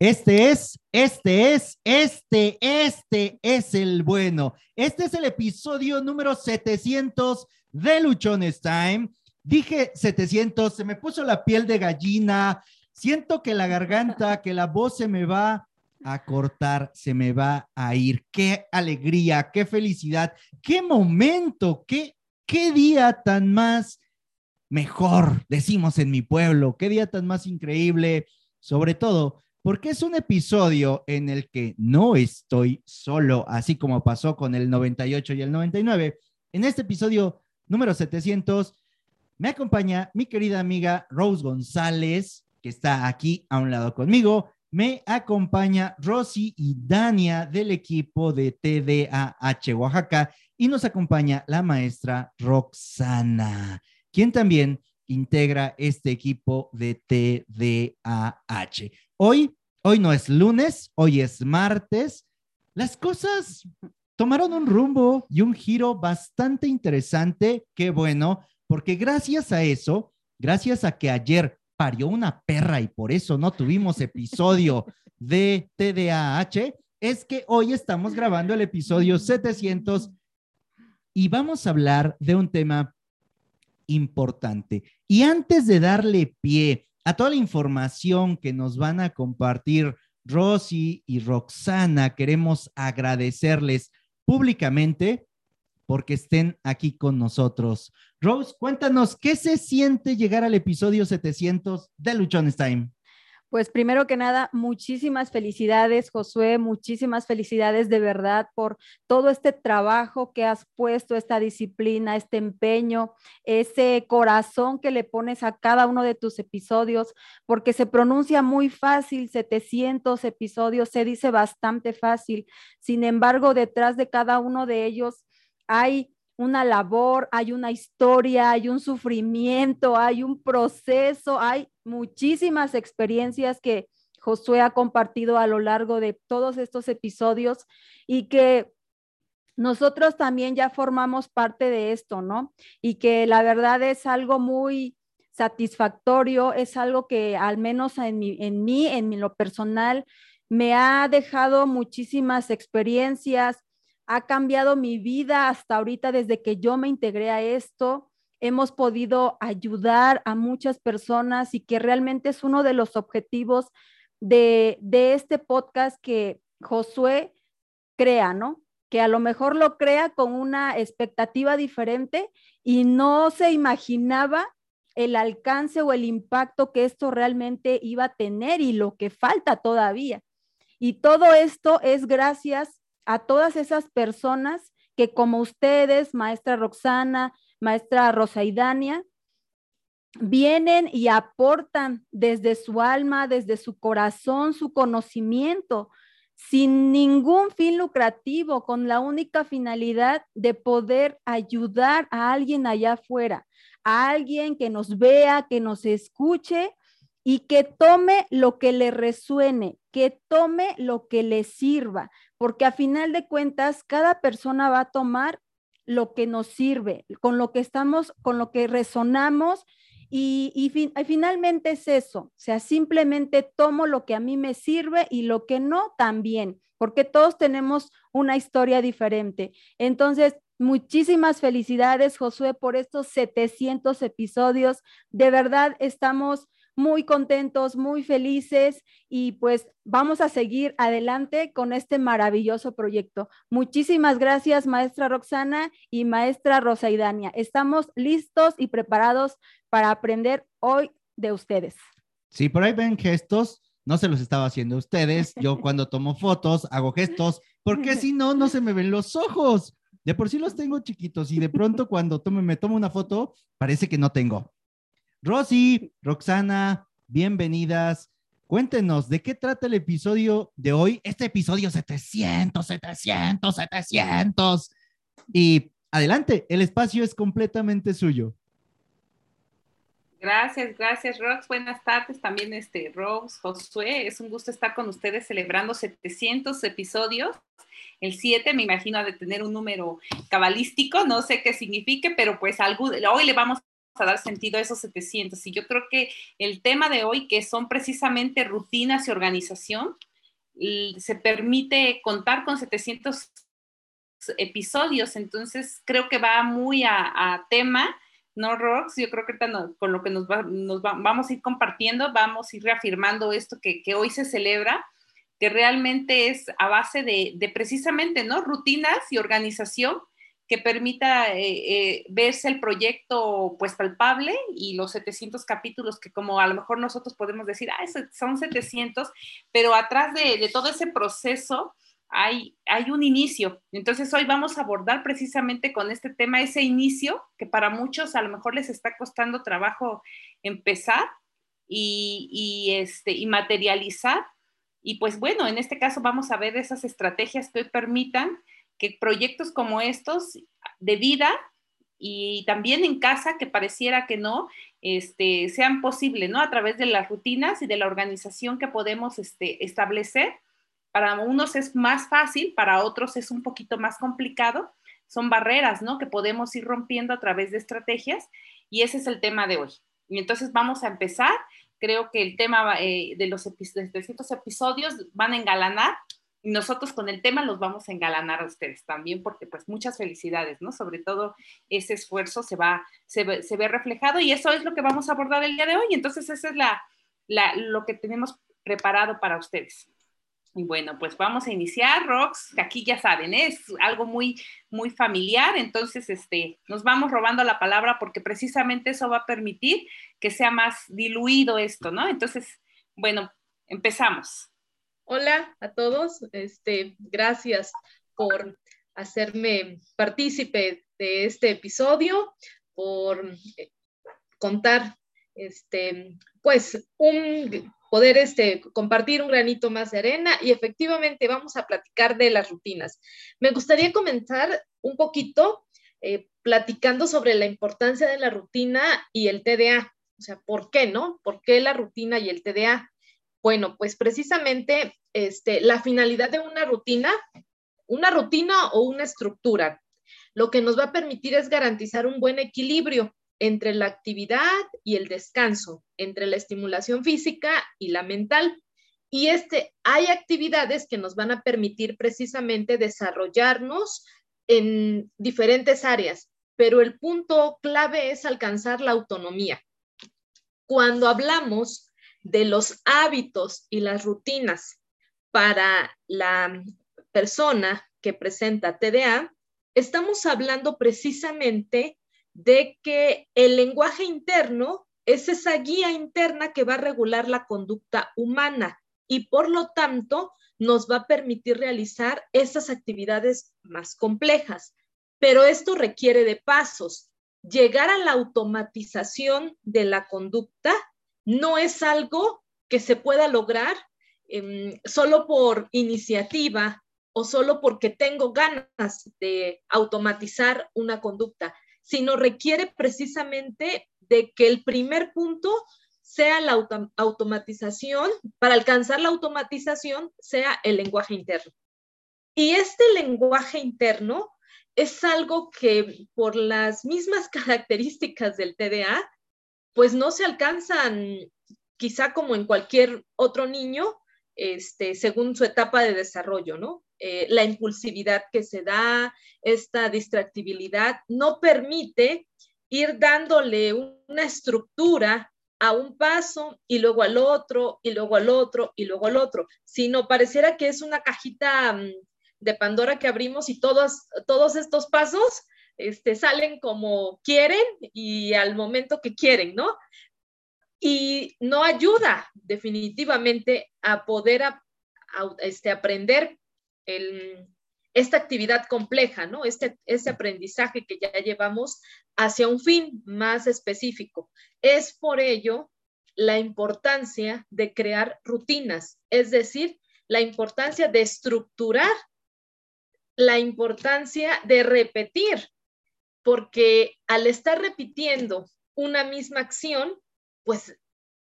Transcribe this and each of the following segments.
Este es, este es, este, este es el bueno. Este es el episodio número 700 de Luchones Time. Dije 700, se me puso la piel de gallina. Siento que la garganta, que la voz se me va a cortar, se me va a ir. Qué alegría, qué felicidad, qué momento, qué, qué día tan más mejor, decimos en mi pueblo, qué día tan más increíble, sobre todo porque es un episodio en el que no estoy solo, así como pasó con el 98 y el 99. En este episodio número 700 me acompaña mi querida amiga Rose González, que está aquí a un lado conmigo. Me acompaña Rosy y Dania del equipo de TDAH Oaxaca y nos acompaña la maestra Roxana, quien también integra este equipo de TDAH. Hoy, hoy no es lunes, hoy es martes. Las cosas tomaron un rumbo y un giro bastante interesante. Qué bueno, porque gracias a eso, gracias a que ayer parió una perra y por eso no tuvimos episodio de TDAH, es que hoy estamos grabando el episodio 700 y vamos a hablar de un tema importante. Y antes de darle pie a toda la información que nos van a compartir Rosy y Roxana. Queremos agradecerles públicamente porque estén aquí con nosotros. Rose, cuéntanos, ¿qué se siente llegar al episodio 700 de Luchones Time? Pues primero que nada, muchísimas felicidades, Josué, muchísimas felicidades de verdad por todo este trabajo que has puesto, esta disciplina, este empeño, ese corazón que le pones a cada uno de tus episodios, porque se pronuncia muy fácil, 700 episodios, se dice bastante fácil. Sin embargo, detrás de cada uno de ellos hay una labor, hay una historia, hay un sufrimiento, hay un proceso, hay muchísimas experiencias que Josué ha compartido a lo largo de todos estos episodios y que nosotros también ya formamos parte de esto, ¿no? Y que la verdad es algo muy satisfactorio, es algo que al menos en, mí, en mí, en lo personal, me ha dejado muchísimas experiencias, ha cambiado mi vida hasta ahorita desde que yo me integré a esto. Hemos podido ayudar a muchas personas y que realmente es uno de los objetivos de, de este podcast que Josué crea, ¿no? Que a lo mejor lo crea con una expectativa diferente y no se imaginaba el alcance o el impacto que esto realmente iba a tener y lo que falta todavía. Y todo esto es gracias a todas esas personas que como ustedes, maestra Roxana, maestra Rosaidania, vienen y aportan desde su alma, desde su corazón, su conocimiento, sin ningún fin lucrativo, con la única finalidad de poder ayudar a alguien allá afuera, a alguien que nos vea, que nos escuche y que tome lo que le resuene, que tome lo que le sirva, porque a final de cuentas cada persona va a tomar lo que nos sirve, con lo que estamos, con lo que resonamos y, y, finalmente es eso, o sea, simplemente tomo lo que a mí me sirve y lo que no también, porque todos tenemos una historia diferente. Entonces, muchísimas felicidades, Josué, por estos 700 episodios. De verdad, estamos muy contentos, muy felices y pues vamos a seguir adelante con este maravilloso proyecto. Muchísimas gracias, maestra Roxana y maestra Rosaidania. Estamos listos y preparados para aprender hoy de ustedes. Sí, por ahí ven gestos, no se los estaba haciendo ustedes. Yo cuando tomo fotos hago gestos, porque si no, no se me ven los ojos. De por sí los tengo chiquitos y de pronto cuando me tomo una foto, parece que no tengo. Rosy, Roxana, bienvenidas. Cuéntenos, ¿de qué trata el episodio de hoy? Este episodio 700, 700, 700. Y adelante, el espacio es completamente suyo. Gracias, gracias, Rox. Buenas tardes también, este, Rox, Josué. Es un gusto estar con ustedes celebrando 700 episodios. El 7 me imagino de tener un número cabalístico, no sé qué signifique, pero pues algo, hoy le vamos a dar sentido a esos 700. Y yo creo que el tema de hoy, que son precisamente rutinas y organización, se permite contar con 700 episodios, entonces creo que va muy a, tema, ¿no, Rox? Yo creo que con lo que nos, vamos a ir compartiendo, vamos a ir reafirmando esto que, hoy se celebra, que realmente es a base de, precisamente, ¿no? Rutinas y organización que permita eh, eh, verse el proyecto pues palpable y los 700 capítulos que como a lo mejor nosotros podemos decir, ah, son 700, pero atrás de, todo ese proceso hay, hay un inicio. Entonces hoy vamos a abordar precisamente con este tema ese inicio que para muchos a lo mejor les está costando trabajo empezar y, y, este, y materializar. Y pues bueno, en este caso vamos a ver esas estrategias que hoy permitan que proyectos como estos de vida y también en casa, que pareciera que no, este, sean posibles, ¿no? A través de las rutinas y de la organización que podemos este, establecer para unos es más fácil, para otros es un poquito más complicado. Son barreras, ¿no? Que podemos ir rompiendo a través de estrategias y ese es el tema de hoy. Y entonces vamos a empezar. Creo que el tema eh, de los 300 episodios van a engalanar nosotros con el tema los vamos a engalanar a ustedes también porque pues muchas felicidades, ¿no? Sobre todo ese esfuerzo se va, se ve, se ve reflejado y eso es lo que vamos a abordar el día de hoy. Entonces ese es la, la, lo que tenemos preparado para ustedes. Y bueno, pues vamos a iniciar, Rox, que aquí ya saben, ¿eh? es algo muy, muy familiar, entonces este, nos vamos robando la palabra porque precisamente eso va a permitir que sea más diluido esto, ¿no? Entonces, bueno, empezamos. Hola a todos, este, gracias por hacerme partícipe de este episodio, por eh, contar, este, pues, un poder este, compartir un granito más de arena y efectivamente vamos a platicar de las rutinas. Me gustaría comenzar un poquito eh, platicando sobre la importancia de la rutina y el TDA. O sea, ¿por qué no? ¿Por qué la rutina y el TDA? Bueno, pues precisamente este, la finalidad de una rutina, una rutina o una estructura, lo que nos va a permitir es garantizar un buen equilibrio entre la actividad y el descanso, entre la estimulación física y la mental. Y este, hay actividades que nos van a permitir precisamente desarrollarnos en diferentes áreas, pero el punto clave es alcanzar la autonomía. Cuando hablamos de los hábitos y las rutinas para la persona que presenta TDA, estamos hablando precisamente de que el lenguaje interno es esa guía interna que va a regular la conducta humana y por lo tanto nos va a permitir realizar esas actividades más complejas. Pero esto requiere de pasos. Llegar a la automatización de la conducta no es algo que se pueda lograr em, solo por iniciativa o solo porque tengo ganas de automatizar una conducta sino requiere precisamente de que el primer punto sea la automatización, para alcanzar la automatización sea el lenguaje interno. Y este lenguaje interno es algo que por las mismas características del TDA, pues no se alcanzan quizá como en cualquier otro niño, este, según su etapa de desarrollo, ¿no? Eh, la impulsividad que se da, esta distractibilidad, no permite ir dándole una estructura a un paso y luego al otro y luego al otro y luego al otro, sino pareciera que es una cajita mm, de Pandora que abrimos y todos, todos estos pasos este, salen como quieren y al momento que quieren, ¿no? Y no ayuda definitivamente a poder este, aprender esta actividad compleja, ¿no? Este, este aprendizaje que ya llevamos hacia un fin más específico. Es por ello la importancia de crear rutinas, es decir, la importancia de estructurar, la importancia de repetir, porque al estar repitiendo una misma acción, pues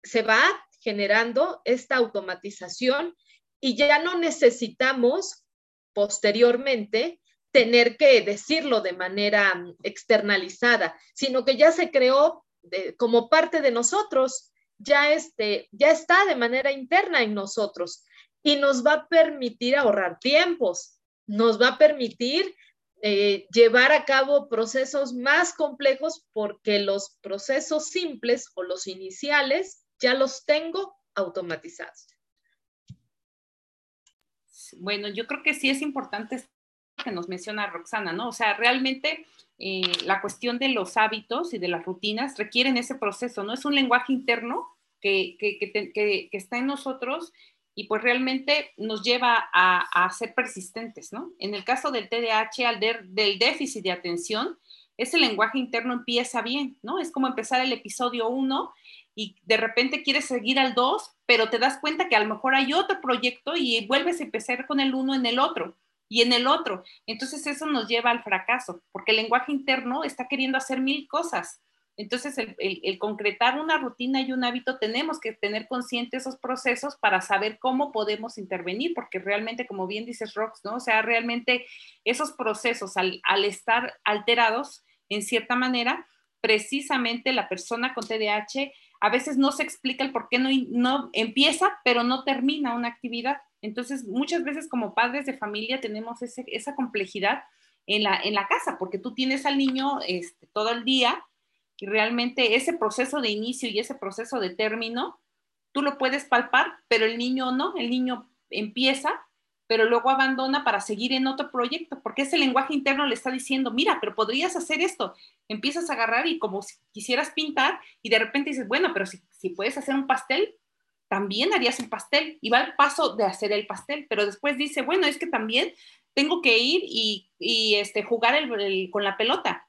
se va generando esta automatización y ya no necesitamos posteriormente tener que decirlo de manera externalizada, sino que ya se creó como parte de nosotros, ya, este, ya está de manera interna en nosotros y nos va a permitir ahorrar tiempos, nos va a permitir eh, llevar a cabo procesos más complejos porque los procesos simples o los iniciales ya los tengo automatizados. Bueno, yo creo que sí es importante que nos menciona Roxana, ¿no? O sea, realmente eh, la cuestión de los hábitos y de las rutinas requieren ese proceso, ¿no? Es un lenguaje interno que, que, está en nosotros y pues realmente nos lleva a, ser persistentes, ¿no? En el caso del TDAH, al del déficit de atención, ese lenguaje interno empieza bien, ¿no? Es como empezar el episodio 1 y de repente quieres seguir al 2, pero te das cuenta que a lo mejor hay otro proyecto y vuelves a empezar con el uno en el otro y en el otro. Entonces eso nos lleva al fracaso, porque el lenguaje interno está queriendo hacer mil cosas. Entonces, el, concretar una rutina y un hábito, tenemos que tener consciente esos procesos para saber cómo podemos intervenir, porque realmente, como bien dices, Rox, ¿no? O sea, realmente esos procesos, al, al estar alterados, en cierta manera, precisamente la persona con TDAH a veces no se explica el por qué no, no empieza, pero no termina una actividad. Entonces, muchas veces como padres de familia tenemos esa complejidad en la, en la casa, porque tú tienes al niño este, todo el día y realmente ese proceso de inicio y ese proceso de término, tú lo puedes palpar, pero el niño no, el niño empieza, pero luego abandona para seguir en otro proyecto, porque ese lenguaje interno le está diciendo, mira, pero podrías hacer esto. Empiezas a agarrar y como si quisieras pintar y de repente dices, bueno, pero si, si puedes hacer un pastel, también harías un pastel y va al paso de hacer el pastel, pero después dice, bueno, es que también tengo que ir y, y este, jugar con la pelota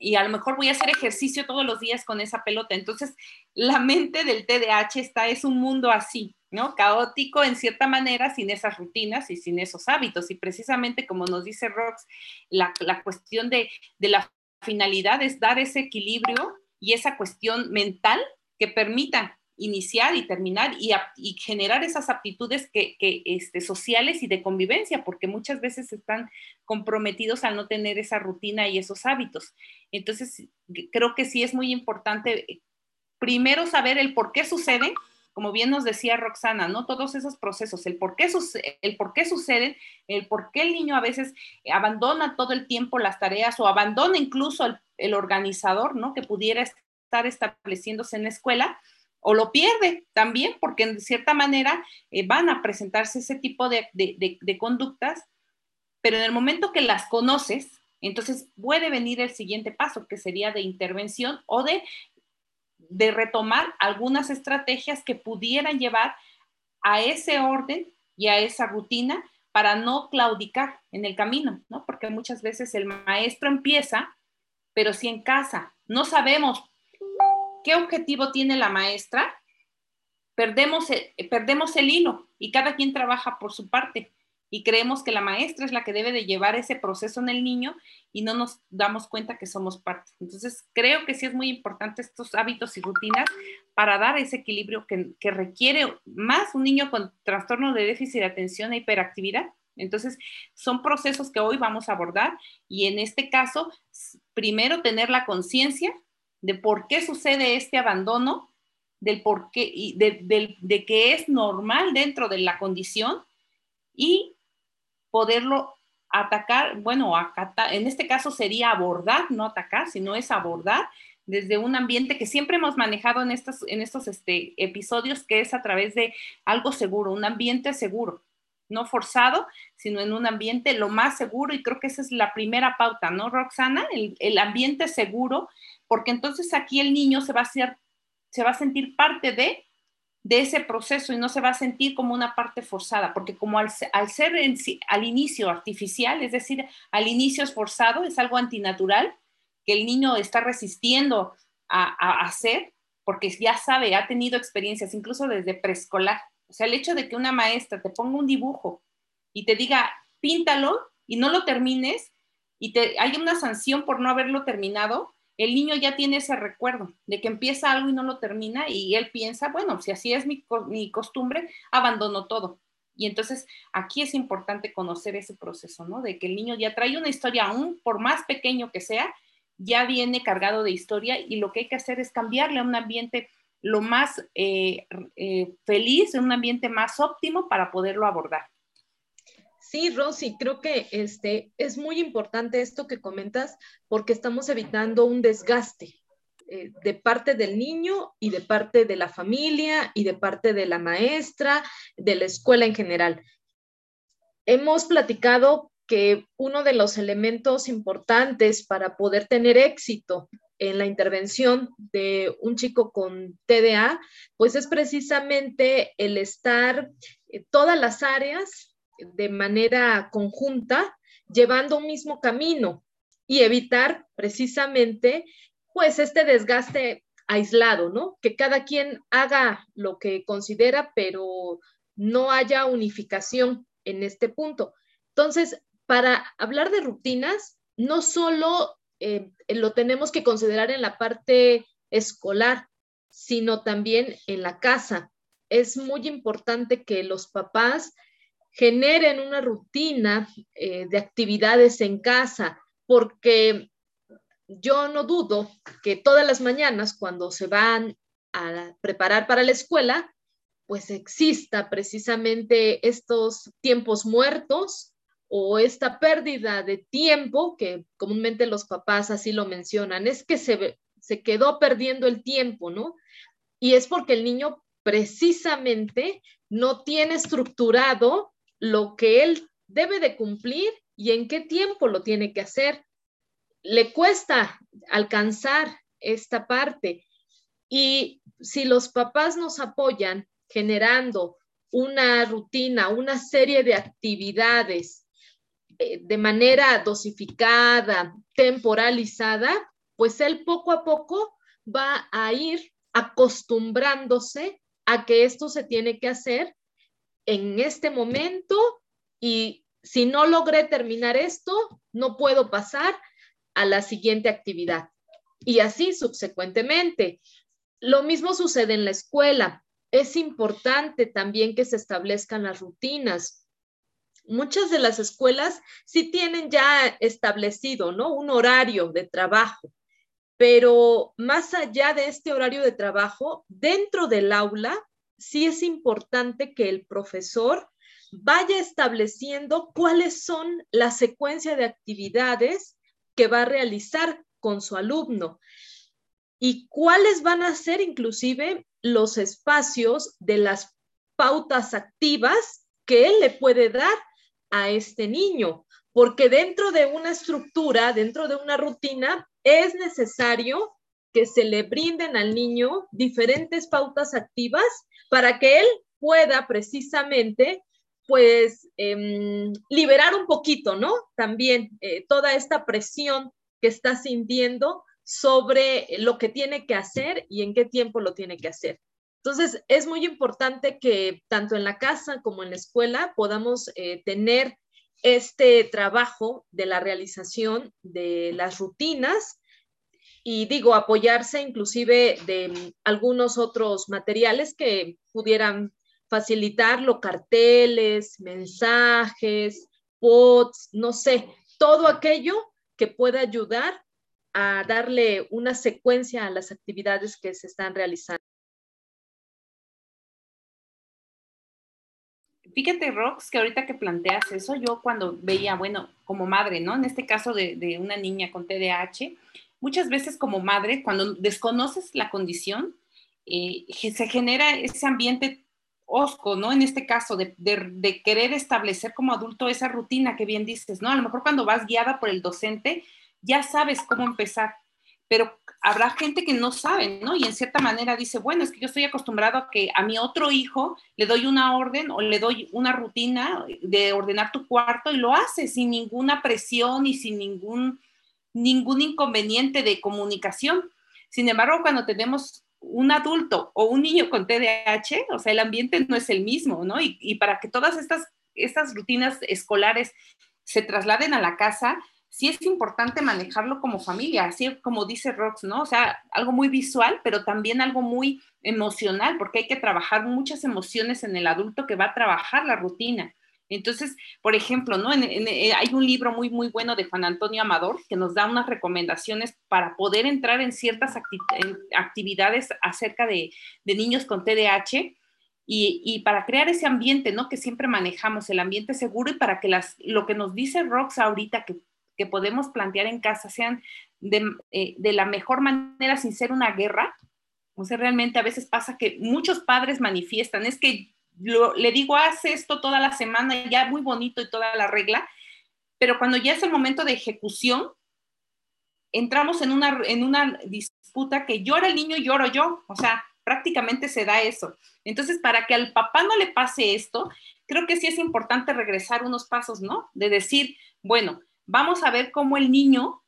y a lo mejor voy a hacer ejercicio todos los días con esa pelota. Entonces, la mente del TDAH está, es un mundo así, ¿no? Caótico en cierta manera, sin esas rutinas y sin esos hábitos. Y precisamente como nos dice Rox, la, cuestión de, de la finalidad es dar ese equilibrio y esa cuestión mental que permita iniciar y terminar y, generar esas aptitudes que, este, sociales y de convivencia, porque muchas veces están comprometidos al no tener esa rutina y esos hábitos. Entonces, creo que sí es muy importante eh, primero saber el por qué sucede, como bien nos decía Roxana, ¿no? Todos esos procesos, el por qué, el por qué suceden, el por qué el niño a veces abandona todo el tiempo las tareas o abandona incluso el, el organizador, ¿no? Que pudiera estar estableciéndose en la escuela o lo pierde también, porque en cierta manera eh, van a presentarse ese tipo de, conductas, pero en el momento que las conoces, entonces puede venir el siguiente paso, que sería de intervención o de, retomar algunas estrategias que pudieran llevar a ese orden y a esa rutina para no claudicar en el camino, ¿no? Porque muchas veces el maestro empieza, pero si en casa no sabemos ¿qué objetivo tiene la maestra? Perdemos, el, perdemos el hilo y cada quien trabaja por su parte y creemos que la maestra es la que debe de llevar ese proceso en el niño y no nos damos cuenta que somos parte. Entonces, creo que sí es muy importante estos hábitos y rutinas para dar ese equilibrio que, que requiere más un niño con trastorno de déficit de atención e hiperactividad. Entonces, son procesos que hoy vamos a abordar y en este caso, primero tener la conciencia de por qué sucede este abandono, del por qué, y de, que es normal dentro de la condición y poderlo atacar, bueno, en este caso sería abordar, no atacar, sino es abordar desde un ambiente que siempre hemos manejado en estos, en estos este, episodios, que es a través de algo seguro, un ambiente seguro, no forzado, sino en un ambiente lo más seguro, y creo que esa es la primera pauta, ¿no, Roxana? El ambiente seguro porque entonces aquí el niño se va a, se va a sentir parte de, de ese proceso y no se va a sentir como una parte forzada, porque como al, ser al inicio artificial, es decir, al inicio es forzado, es algo antinatural, que el niño está resistiendo a, a hacer, porque ya sabe, ha tenido experiencias, incluso desde preescolar. O sea, el hecho de que una maestra te ponga un dibujo y te diga, píntalo y no lo termines, y te, hay una sanción por no haberlo terminado, el niño ya tiene ese recuerdo de que empieza algo y no lo termina y él piensa, bueno, si así es mi, costumbre, abandono todo. Y entonces aquí es importante conocer ese proceso, ¿no? De que el niño ya trae una historia, aún por más pequeño que sea, ya viene cargado de historia y lo que hay que hacer es cambiarle a un ambiente lo más eh, eh, feliz, un ambiente más óptimo para poderlo abordar. Sí, Rosy, creo que este, es muy importante esto que comentas porque estamos evitando un desgaste eh, de parte del niño y de parte de la familia y de parte de la maestra, de la escuela en general. Hemos platicado que uno de los elementos importantes para poder tener éxito en la intervención de un chico con TDA, pues es precisamente el estar en todas las áreas de manera conjunta, llevando un mismo camino y evitar precisamente pues este desgaste aislado, ¿no? Que cada quien haga lo que considera, pero no haya unificación en este punto. Entonces, para hablar de rutinas, no solo eh, lo tenemos que considerar en la parte escolar, sino también en la casa. Es muy importante que los papás generen una rutina eh, de actividades en casa, porque yo no dudo que todas las mañanas cuando se van a preparar para la escuela, pues exista precisamente estos tiempos muertos o esta pérdida de tiempo, que comúnmente los papás así lo mencionan, es que se, se quedó perdiendo el tiempo, ¿no? Y es porque el niño precisamente no tiene estructurado lo que él debe de cumplir y en qué tiempo lo tiene que hacer le cuesta alcanzar esta parte. Y si los papás nos apoyan generando una rutina, una serie de actividades eh, de manera dosificada, temporalizada, pues él poco a poco va a ir acostumbrándose a que esto se tiene que hacer en este momento y si no logré terminar esto, no puedo pasar a la siguiente actividad. Y así subsecuentemente. Lo mismo sucede en la escuela. Es importante también que se establezcan las rutinas. Muchas de las escuelas sí tienen ya establecido, ¿no? Un horario de trabajo, pero más allá de este horario de trabajo, dentro del aula, sí es importante que el profesor vaya estableciendo cuáles son la secuencia de actividades que va a realizar con su alumno y cuáles van a ser inclusive los espacios de las pautas activas que él le puede dar a este niño, porque dentro de una estructura, dentro de una rutina, es necesario que se le brinden al niño diferentes pautas activas para que él pueda precisamente pues em, liberar un poquito, ¿no? También eh, toda esta presión que está sintiendo sobre lo que tiene que hacer y en qué tiempo lo tiene que hacer. Entonces, es muy importante que tanto en la casa como en la escuela podamos eh, tener este trabajo de la realización de las rutinas y digo, apoyarse inclusive de algunos otros materiales que pudieran facilitarlo, carteles, mensajes, pods, no sé, todo aquello que pueda ayudar a darle una secuencia a las actividades que se están realizando. Fíjate, Rox, que ahorita que planteas eso, yo cuando veía, bueno, como madre, ¿no? En este caso de, una niña con TDAH, muchas veces como madre, cuando desconoces la condición, eh, se genera ese ambiente osco, ¿no? En este caso, de, querer establecer como adulto esa rutina que bien dices, ¿no? A lo mejor cuando vas guiada por el docente, ya sabes cómo empezar, pero habrá gente que no sabe, ¿no? Y en cierta manera dice, bueno, es que yo estoy acostumbrado a que a mi otro hijo le doy una orden o le doy una rutina de ordenar tu cuarto y lo hace sin ninguna presión y sin ningún, ningún inconveniente de comunicación. Sin embargo, cuando tenemos un adulto o un niño con TDAH, o sea, el ambiente no es el mismo, ¿no? Y, para que todas estas, estas rutinas escolares se trasladen a la casa, sí es importante manejarlo como familia, así como dice Rox, ¿no? O sea, algo muy visual, pero también algo muy emocional, porque hay que trabajar muchas emociones en el adulto que va a trabajar la rutina. Entonces, por ejemplo, ¿no? Eh, hay un libro muy, muy bueno de Juan Antonio Amador que nos da unas recomendaciones para poder entrar en ciertas actividades acerca de, niños con TDAH y, para crear ese ambiente, ¿no? Que siempre manejamos, el ambiente seguro y para que las, lo que nos dice Rox ahorita que, podemos plantear en casa sean eh, de, la mejor manera sin ser una guerra. O sea, realmente a veces pasa que muchos padres manifiestan, es que le digo, haz esto toda la semana, ya muy bonito y toda la regla, pero cuando ya es el momento de ejecución, entramos en una, en una disputa que llora el niño, lloro yo, o sea, prácticamente se da eso. Entonces, para que al papá no le pase esto, creo que sí es importante regresar unos pasos, ¿no? De decir, bueno, vamos a ver cómo el niño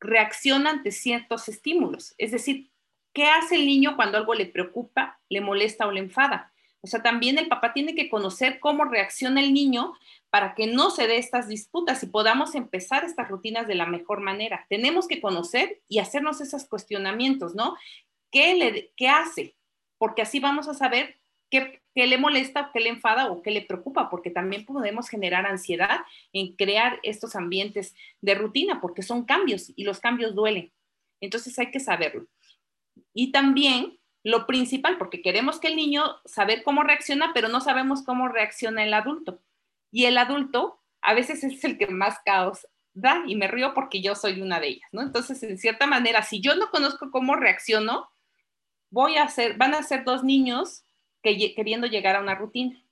reacciona ante ciertos estímulos. Es decir, ¿qué hace el niño cuando algo le preocupa, le molesta o le enfada? O sea, también el papá tiene que conocer cómo reacciona el niño para que no se dé estas disputas y podamos empezar estas rutinas de la mejor manera. Tenemos que conocer y hacernos esos cuestionamientos, ¿no? ¿Qué, le, qué hace? Porque así vamos a saber qué, qué le molesta, qué le enfada o qué le preocupa, porque también podemos generar ansiedad en crear estos ambientes de rutina, porque son cambios y los cambios duelen. Entonces hay que saberlo. Y también lo principal, porque queremos que el niño saber cómo reacciona, pero no sabemos cómo reacciona el adulto. Y el adulto a veces es el que más caos da y me río porque yo soy una de ellas, ¿no? Entonces, en cierta manera, si yo no conozco cómo reacciono, voy a hacer, van a ser dos niños que, queriendo llegar a una rutina.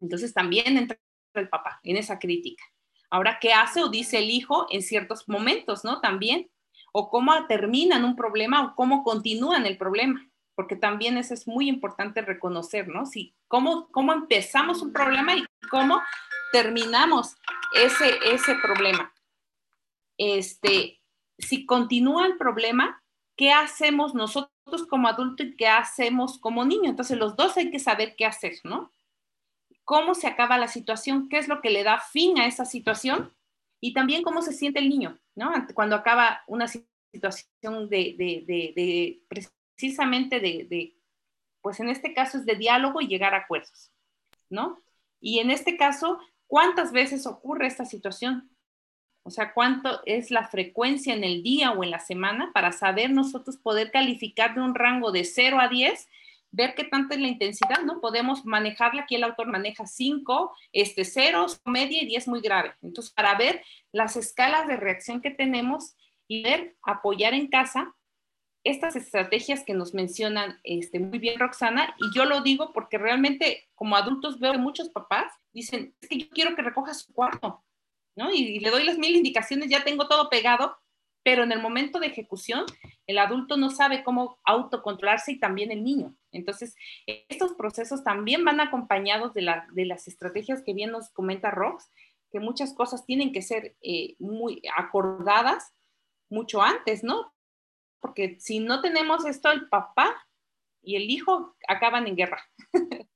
Entonces, también entra el papá en esa crítica. Ahora, ¿qué hace o dice el hijo en ciertos momentos, ¿no? También. O cómo terminan un problema o cómo continúan el problema porque también eso es muy importante reconocer, ¿no? Si, cómo, cómo empezamos un problema y cómo terminamos ese, ese problema. Este, si continúa el problema, ¿qué hacemos nosotros como adultos y qué hacemos como niño? Entonces, los dos hay que saber qué hacer, ¿no? ¿Cómo se acaba la situación? ¿Qué es lo que le da fin a esa situación? Y también cómo se siente el niño, ¿no? Cuando acaba una situación de, de, de, de precisamente de, pues en este caso es de diálogo y llegar a acuerdos, ¿no? Y en este caso, ¿cuántas veces ocurre esta situación? O sea, ¿cuánto es la frecuencia en el día o en la semana para saber nosotros poder calificar de un rango de 0 a 10, ver qué tanta es la intensidad, ¿no? Podemos manejarla, aquí el autor maneja 5, este 0, media y 10 muy grave. Entonces, para ver las escalas de reacción que tenemos y ver, apoyar en casa estas estrategias que nos mencionan este, muy bien Roxana, y yo lo digo porque realmente como adultos veo que muchos papás dicen, es que yo quiero que recoja su cuarto, ¿no? Y, le doy las mil indicaciones, ya tengo todo pegado, pero en el momento de ejecución, el adulto no sabe cómo autocontrolarse y también el niño. Entonces, estos procesos también van acompañados de, las estrategias que bien nos comenta Rox, que muchas cosas tienen que ser eh, muy acordadas mucho antes, ¿no? Porque si no tenemos esto, el papá y el hijo acaban en guerra.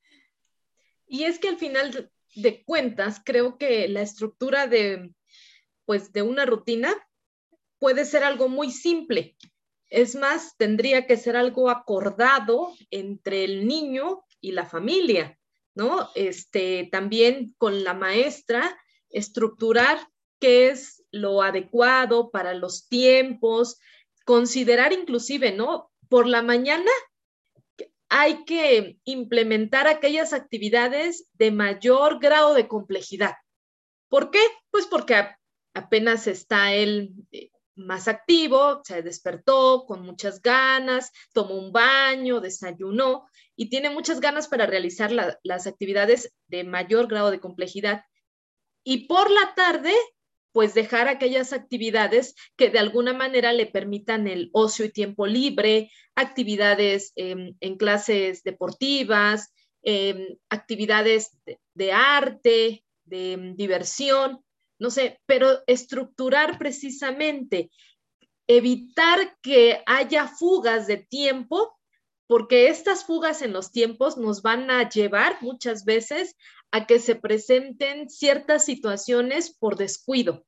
Y es que al final de cuentas, creo que la estructura de, pues, de una rutina puede ser algo muy simple. Es más, tendría que ser algo acordado entre el niño y la familia, ¿no? Este, también con la maestra, estructurar qué es lo adecuado para los tiempos, considerar inclusive, ¿no? Por la mañana hay que implementar aquellas actividades de mayor grado de complejidad. ¿Por qué? Pues porque apenas está él eh, más activo, se despertó con muchas ganas, tomó un baño, desayunó y tiene muchas ganas para realizar las actividades de mayor grado de complejidad. Y por la tarde pues dejar aquellas actividades que de alguna manera le permitan el ocio y tiempo libre, actividades em, en clases deportivas, em, actividades de, arte, de em, diversión, no sé, pero estructurar precisamente, evitar que haya fugas de tiempo, porque estas fugas en los tiempos nos van a llevar muchas veces a que se presenten ciertas situaciones por descuido,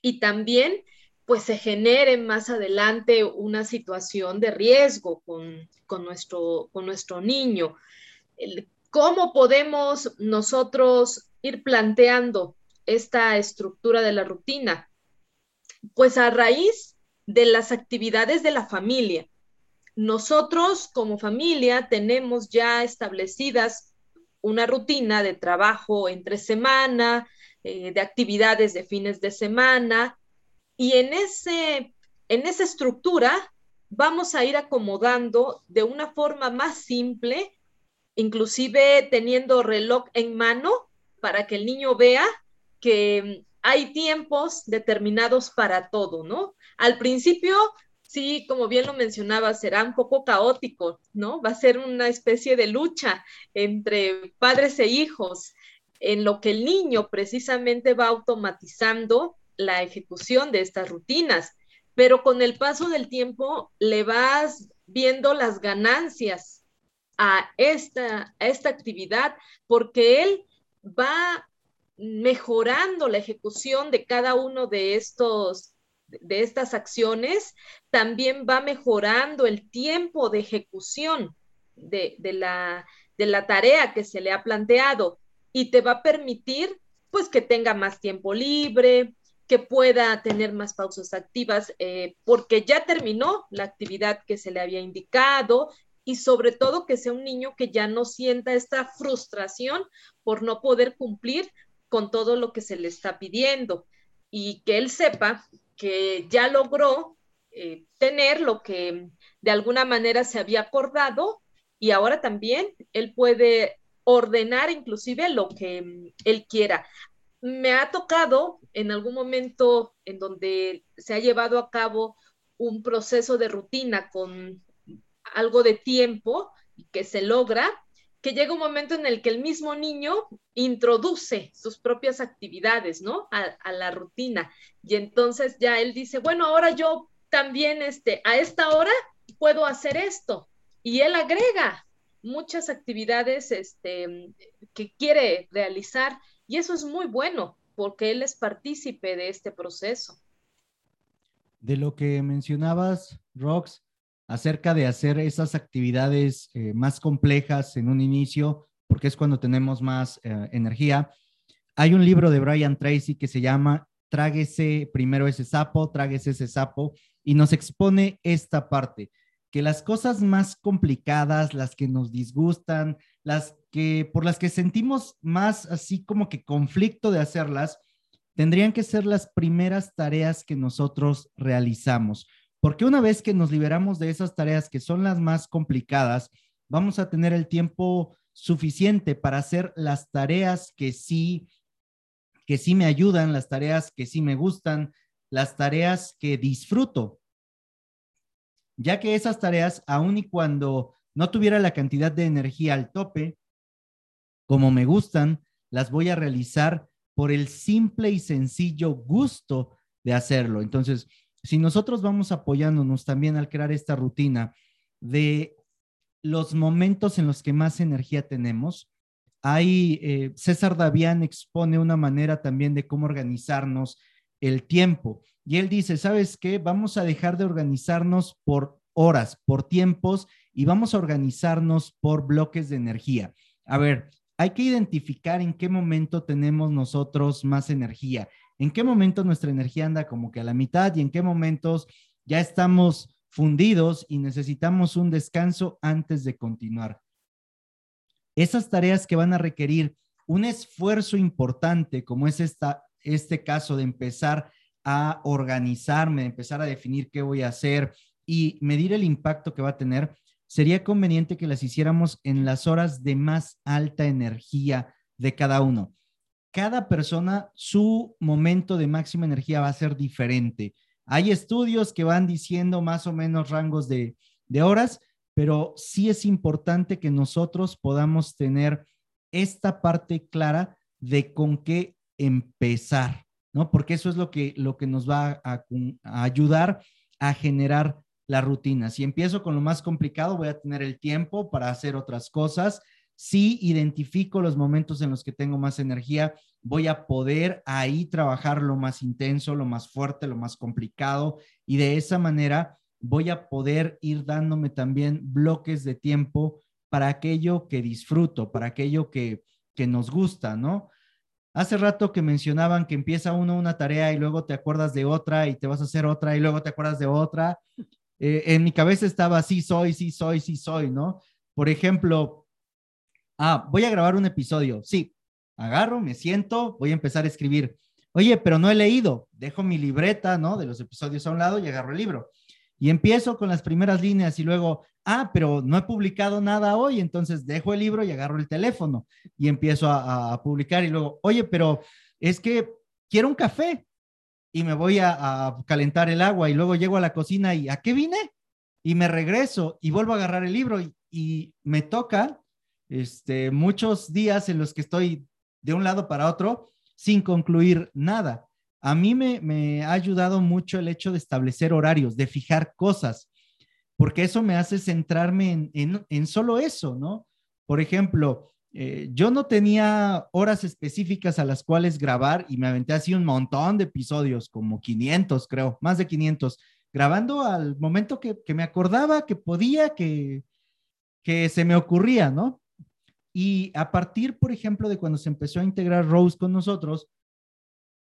Y también, pues se genere más adelante una situación de riesgo con, nuestro, con nuestro niño. ¿Cómo podemos nosotros ir planteando esta estructura de la rutina? Pues a raíz de las actividades de la familia. Nosotros como familia tenemos ya establecidas una rutina de trabajo entre semana, eh, de actividades de fines de semana, y en, ese, en esa estructura vamos a ir acomodando de una forma más simple, inclusive teniendo reloj en mano para que el niño vea que hay tiempos determinados para todo, ¿no? Al principio, sí, como bien lo mencionaba, será un poco caótico, ¿no? Va a ser una especie de lucha entre padres e hijos, en lo que el niño precisamente va automatizando la ejecución de estas rutinas. Pero con el paso del tiempo le vas viendo las ganancias a esta, a esta actividad porque él va mejorando la ejecución de cada uno de estos de estas acciones, también va mejorando el tiempo de ejecución de, de, la, de la tarea que se le ha planteado y te va a permitir pues que tenga más tiempo libre, que pueda tener más pausas activas eh, porque ya terminó la actividad que se le había indicado y sobre todo que sea un niño que ya no sienta esta frustración por no poder cumplir con todo lo que se le está pidiendo y que él sepa que ya logró eh, tener lo que de alguna manera se había acordado y ahora también él puede ordenar inclusive lo que mm, él quiera me ha tocado en algún momento en donde se ha llevado a cabo un proceso de rutina con algo de tiempo que se logra, que llega un momento en el que el mismo niño introduce sus propias actividades, ¿no? A, la rutina. Y entonces ya él dice, bueno, ahora yo también, este, a esta hora puedo hacer esto. Y él agrega muchas actividades este, que quiere realizar y eso es muy bueno porque él es partícipe de este proceso. De lo que mencionabas, Rox, acerca de hacer esas actividades eh, más complejas en un inicio, porque es cuando tenemos más eh, energía. Hay un libro de Brian Tracy que se llama Tráguese primero ese sapo, tráguese ese sapo, y nos expone esta parte, que las cosas más complicadas, las que nos disgustan, las que por las que sentimos más así como que conflicto de hacerlas, tendrían que ser las primeras tareas que nosotros realizamos. Porque una vez que nos liberamos de esas tareas que son las más complicadas, vamos a tener el tiempo suficiente para hacer las tareas que sí que sí me ayudan, las tareas que sí me gustan, las tareas que disfruto. Ya que esas tareas, aun y cuando no tuviera la cantidad de energía al tope, como me gustan, las voy a realizar por el simple y sencillo gusto de hacerlo. Entonces, si nosotros vamos apoyándonos también al crear esta rutina de los momentos en los que más energía tenemos, hay, eh, César Davián expone una manera también de cómo organizarnos el tiempo. Y él dice, ¿sabes qué? Vamos a dejar de organizarnos por horas, por tiempos y vamos a organizarnos por bloques de energía. A ver, hay que identificar en qué momento tenemos nosotros más energía, en qué momento nuestra energía anda como que a la mitad y en qué momentos ya estamos fundidos y necesitamos un descanso antes de continuar. Esas tareas que van a requerir un esfuerzo importante, como es esta, este caso de empezar a organizarme, empezar a definir qué voy a hacer y medir el impacto que va a tener, sería conveniente que las hiciéramos en las horas de más alta energía de cada uno. Cada persona, su momento de máxima energía va a ser diferente. Hay estudios que van diciendo más o menos rangos de, horas, pero sí es importante que nosotros podamos tener esta parte clara de con qué empezar, ¿no? Porque eso es lo que, lo que nos va a ayudar a generar la rutina. Si empiezo con lo más complicado, voy a tener el tiempo para hacer otras cosas. Si identifico los momentos en los que tengo más energía, voy a poder ahí trabajar lo más intenso, lo más fuerte, lo más complicado y de esa manera voy a poder ir dándome también bloques de tiempo para aquello que disfruto, para aquello que, que nos gusta, ¿no? Hace rato que mencionaban que empieza uno una tarea y luego te acuerdas de otra y te vas a hacer otra y luego te acuerdas de otra. Eh, en mi cabeza estaba sí soy, sí soy, sí soy, ¿no? Por ejemplo, ah, voy a grabar un episodio, sí, agarro, me siento, voy a empezar a escribir. Oye, pero no he leído, dejo mi libreta, ¿no? De los episodios a un lado y agarro el libro. Y empiezo con las primeras líneas y luego, ah, pero no he publicado nada hoy, entonces dejo el libro y agarro el teléfono y empiezo a, publicar y luego, oye, pero es que quiero un café y me voy a, calentar el agua y luego llego a la cocina y ¿a qué vine? Y me regreso y vuelvo a agarrar el libro y, me toca este, muchos días en los que estoy de un lado para otro sin concluir nada a mí me, ha ayudado mucho el hecho de establecer horarios, de fijar cosas, porque eso me hace centrarme en, solo eso, ¿no? Por ejemplo, eh, yo no tenía horas específicas a las cuales grabar y me aventé así un montón de episodios, como 500 creo, más de 500, grabando al momento que, me acordaba, que podía, que, que se me ocurría, ¿no? Y a partir, por ejemplo, de cuando se empezó a integrar Rose con nosotros,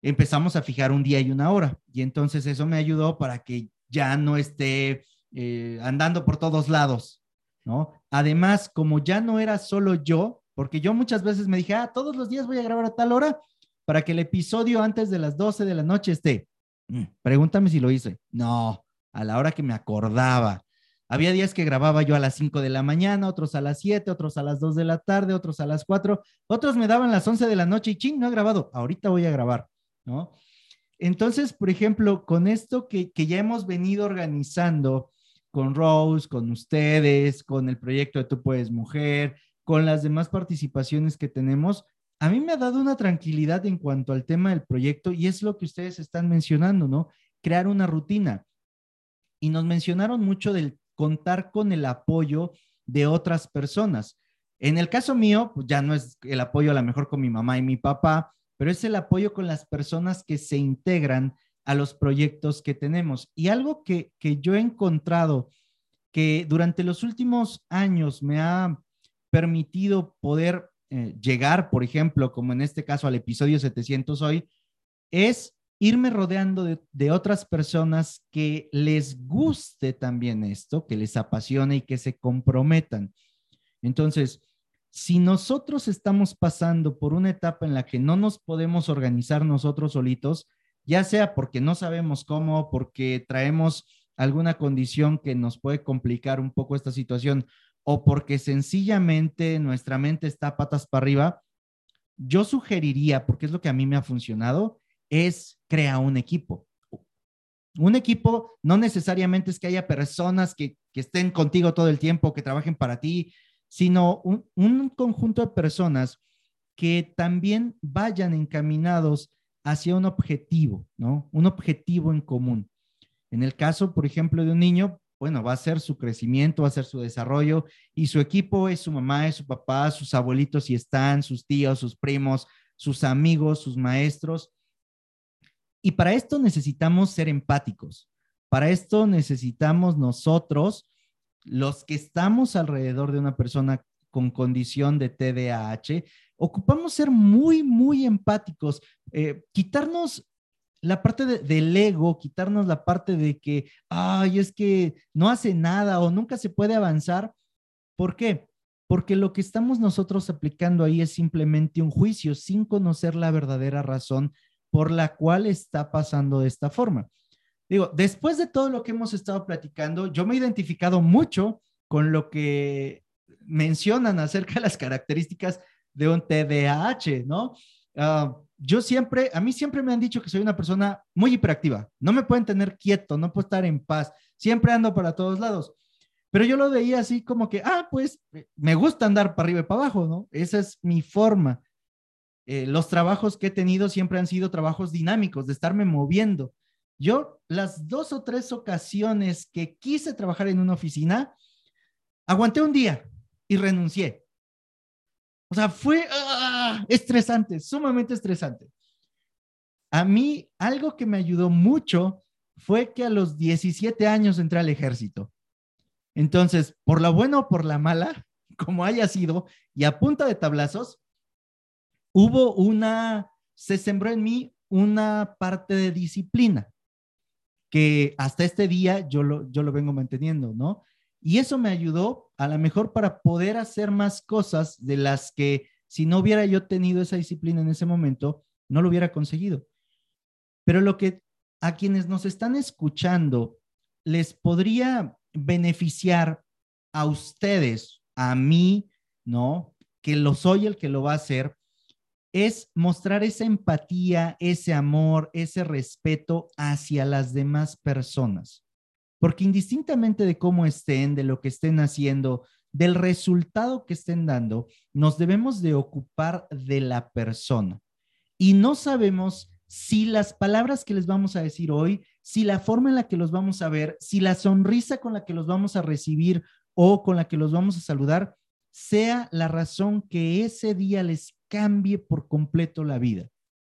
empezamos a fijar un día y una hora. Y entonces eso me ayudó para que ya no esté eh, andando por todos lados, ¿no? Además, como ya no era solo yo, porque yo muchas veces me dije, ah, todos los días voy a grabar a tal hora para que el episodio antes de las 12 de la noche esté. Mm, pregúntame si lo hice. No, a la hora que me acordaba. Había días que grababa yo a las 5 de la mañana, otros a las 7, otros a las 2 de la tarde, otros a las 4, otros me daban las 11 de la noche y ching, no he grabado. Ahorita voy a grabar. ¿no? Entonces, por ejemplo, con esto que, ya hemos venido organizando con Rose, con ustedes, con el proyecto de Tú Puedes Mujer, con las demás participaciones que tenemos, a mí me ha dado una tranquilidad en cuanto al tema del proyecto y es lo que ustedes están mencionando, ¿no? Crear una rutina. Y nos mencionaron mucho del contar con el apoyo de otras personas. En el caso mío, pues ya no es el apoyo a lo mejor con mi mamá y mi papá, pero es el apoyo con las personas que se integran a los proyectos que tenemos. Y algo que, yo he encontrado que durante los últimos años me ha permitido poder eh, llegar, por ejemplo, como en este caso al episodio 700 hoy, es irme rodeando de, de, otras personas que les guste también esto, que les apasione y que se comprometan. Entonces, si nosotros estamos pasando por una etapa en la que no nos podemos organizar nosotros solitos, ya sea porque no sabemos cómo, porque traemos alguna condición que nos puede complicar un poco esta situación o porque sencillamente nuestra mente está patas para arriba, yo sugeriría, porque es lo que a mí me ha funcionado, es crea un equipo. Un equipo no necesariamente es que haya personas que, que estén contigo todo el tiempo, que trabajen para ti, sino un, conjunto de personas que también vayan encaminados hacia un objetivo, ¿no? Un objetivo en común. En el caso, por ejemplo, de un niño, bueno, va a ser su crecimiento, va a ser su desarrollo y su equipo es su mamá, es su papá, sus abuelitos si están, sus tíos, sus primos, sus amigos, sus maestros. Y para esto necesitamos ser empáticos. Para esto necesitamos nosotros los que estamos alrededor de una persona con condición de TDAH, ocupamos ser muy, muy empáticos, eh, quitarnos la parte del ego, quitarnos la parte de que, ay, es que no hace nada o nunca se puede avanzar. ¿Por qué? Porque lo que estamos nosotros aplicando ahí es simplemente un juicio sin conocer la verdadera razón por la cual está pasando de esta forma. Digo, después de todo lo que hemos estado platicando, yo me he identificado mucho con lo que mencionan acerca de las características de un TDAH, ¿no? Ah, yo siempre, a mí siempre me han dicho que soy una persona muy hiperactiva, no me pueden tener quieto, no puedo estar en paz, siempre ando para todos lados. Pero yo lo veía así como que, ah, pues me gusta andar para arriba y para abajo, ¿no? Esa es mi forma. Eh, los trabajos que he tenido siempre han sido trabajos dinámicos, de estarme moviendo. Yo las dos o tres ocasiones que quise trabajar en una oficina, aguanté un día y renuncié. O sea, fue ah, estresante, sumamente estresante. A mí, algo que me ayudó mucho fue que a los 17 años entré al ejército. Entonces, por la buena o por la mala, como haya sido, y a punta de tablazos, hubo una, se sembró en mí una parte de disciplina que hasta este día yo lo, yo lo vengo manteniendo, ¿no? Y eso me ayudó a lo mejor para poder hacer más cosas de las que si no hubiera yo tenido esa disciplina en ese momento, no lo hubiera conseguido. Pero lo que a quienes nos están escuchando les podría beneficiar a ustedes, a mí, ¿no? Que lo soy el que lo va a hacer, es mostrar esa empatía, ese amor, ese respeto hacia las demás personas. Porque indistintamente de cómo estén, de lo que estén haciendo, del resultado que estén dando, nos debemos de ocupar de la persona. Y no sabemos si las palabras que les vamos a decir hoy, si la forma en la que los vamos a ver, si la sonrisa con la que los vamos a recibir o con la que los vamos a saludar, sea la razón que ese día les cambie por completo la vida.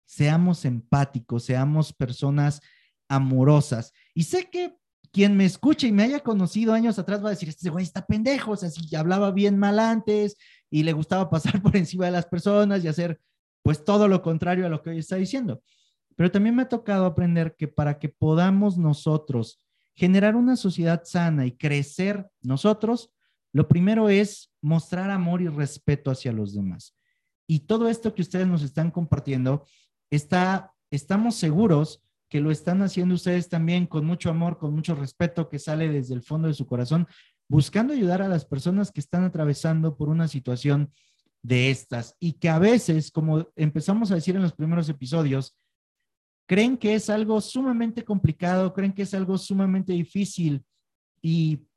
Seamos empáticos, seamos personas amorosas. Y sé que quien me escuche y me haya conocido años atrás va a decir, este güey está pendejo, o sea, si hablaba bien mal antes y le gustaba pasar por encima de las personas y hacer pues todo lo contrario a lo que hoy está diciendo. Pero también me ha tocado aprender que para que podamos nosotros generar una sociedad sana y crecer nosotros, lo primero es mostrar amor y respeto hacia los demás. Y todo esto que ustedes nos están compartiendo, está, estamos seguros que lo están haciendo ustedes también con mucho amor, con mucho respeto que sale desde el fondo de su corazón, buscando ayudar a las personas que están atravesando por una situación de estas. Y que a veces, como empezamos a decir en los primeros episodios, creen que es algo sumamente complicado, creen que es algo sumamente difícil. Y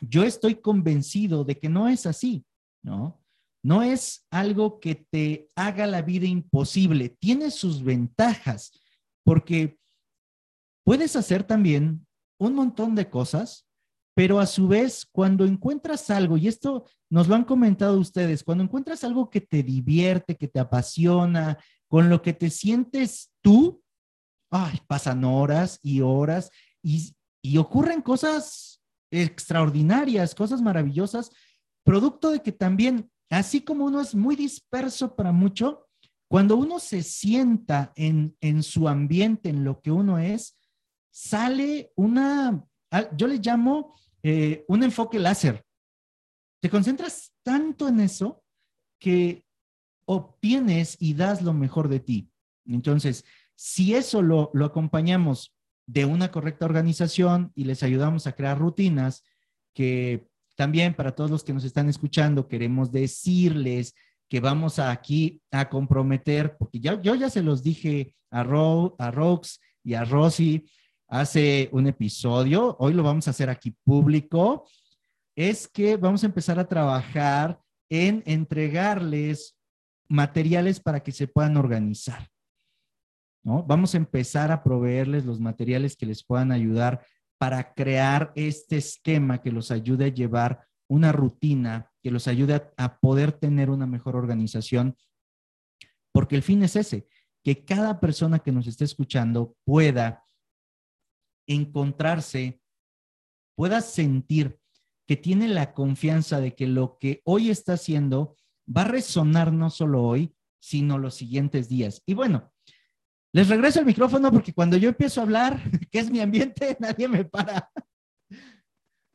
yo estoy convencido de que no es así, ¿no? No es algo que te haga la vida imposible, tiene sus ventajas, porque puedes hacer también un montón de cosas, pero a su vez, cuando encuentras algo, y esto nos lo han comentado ustedes, cuando encuentras algo que te divierte, que te apasiona, con lo que te sientes tú, ay, pasan horas y horas y, y ocurren cosas extraordinarias, cosas maravillosas, producto de que también Así como uno es muy disperso para mucho, cuando uno se sienta en, su ambiente, en lo que uno es, sale una, yo le llamo eh, un enfoque láser. Te concentras tanto en eso que obtienes y das lo mejor de ti. Entonces, si eso lo, lo acompañamos de una correcta organización y les ayudamos a crear rutinas que también para todos los que nos están escuchando, queremos decirles que vamos aquí a comprometer, porque ya, yo ya se los dije a, Ro, a Rox y a Rosy hace un episodio, hoy lo vamos a hacer aquí público, es que vamos a empezar a trabajar en entregarles materiales para que se puedan organizar. ¿no? Vamos a empezar a proveerles los materiales que les puedan ayudar para crear este esquema que los ayude a llevar una rutina, que los ayude a, poder tener una mejor organización, porque el fin es ese, que cada persona que nos esté escuchando pueda encontrarse, pueda sentir que tiene la confianza de que lo que hoy está haciendo va a resonar no solo hoy, sino los siguientes días. Y bueno, les regreso el micrófono porque cuando yo empiezo a hablar, que es mi ambiente, nadie me para.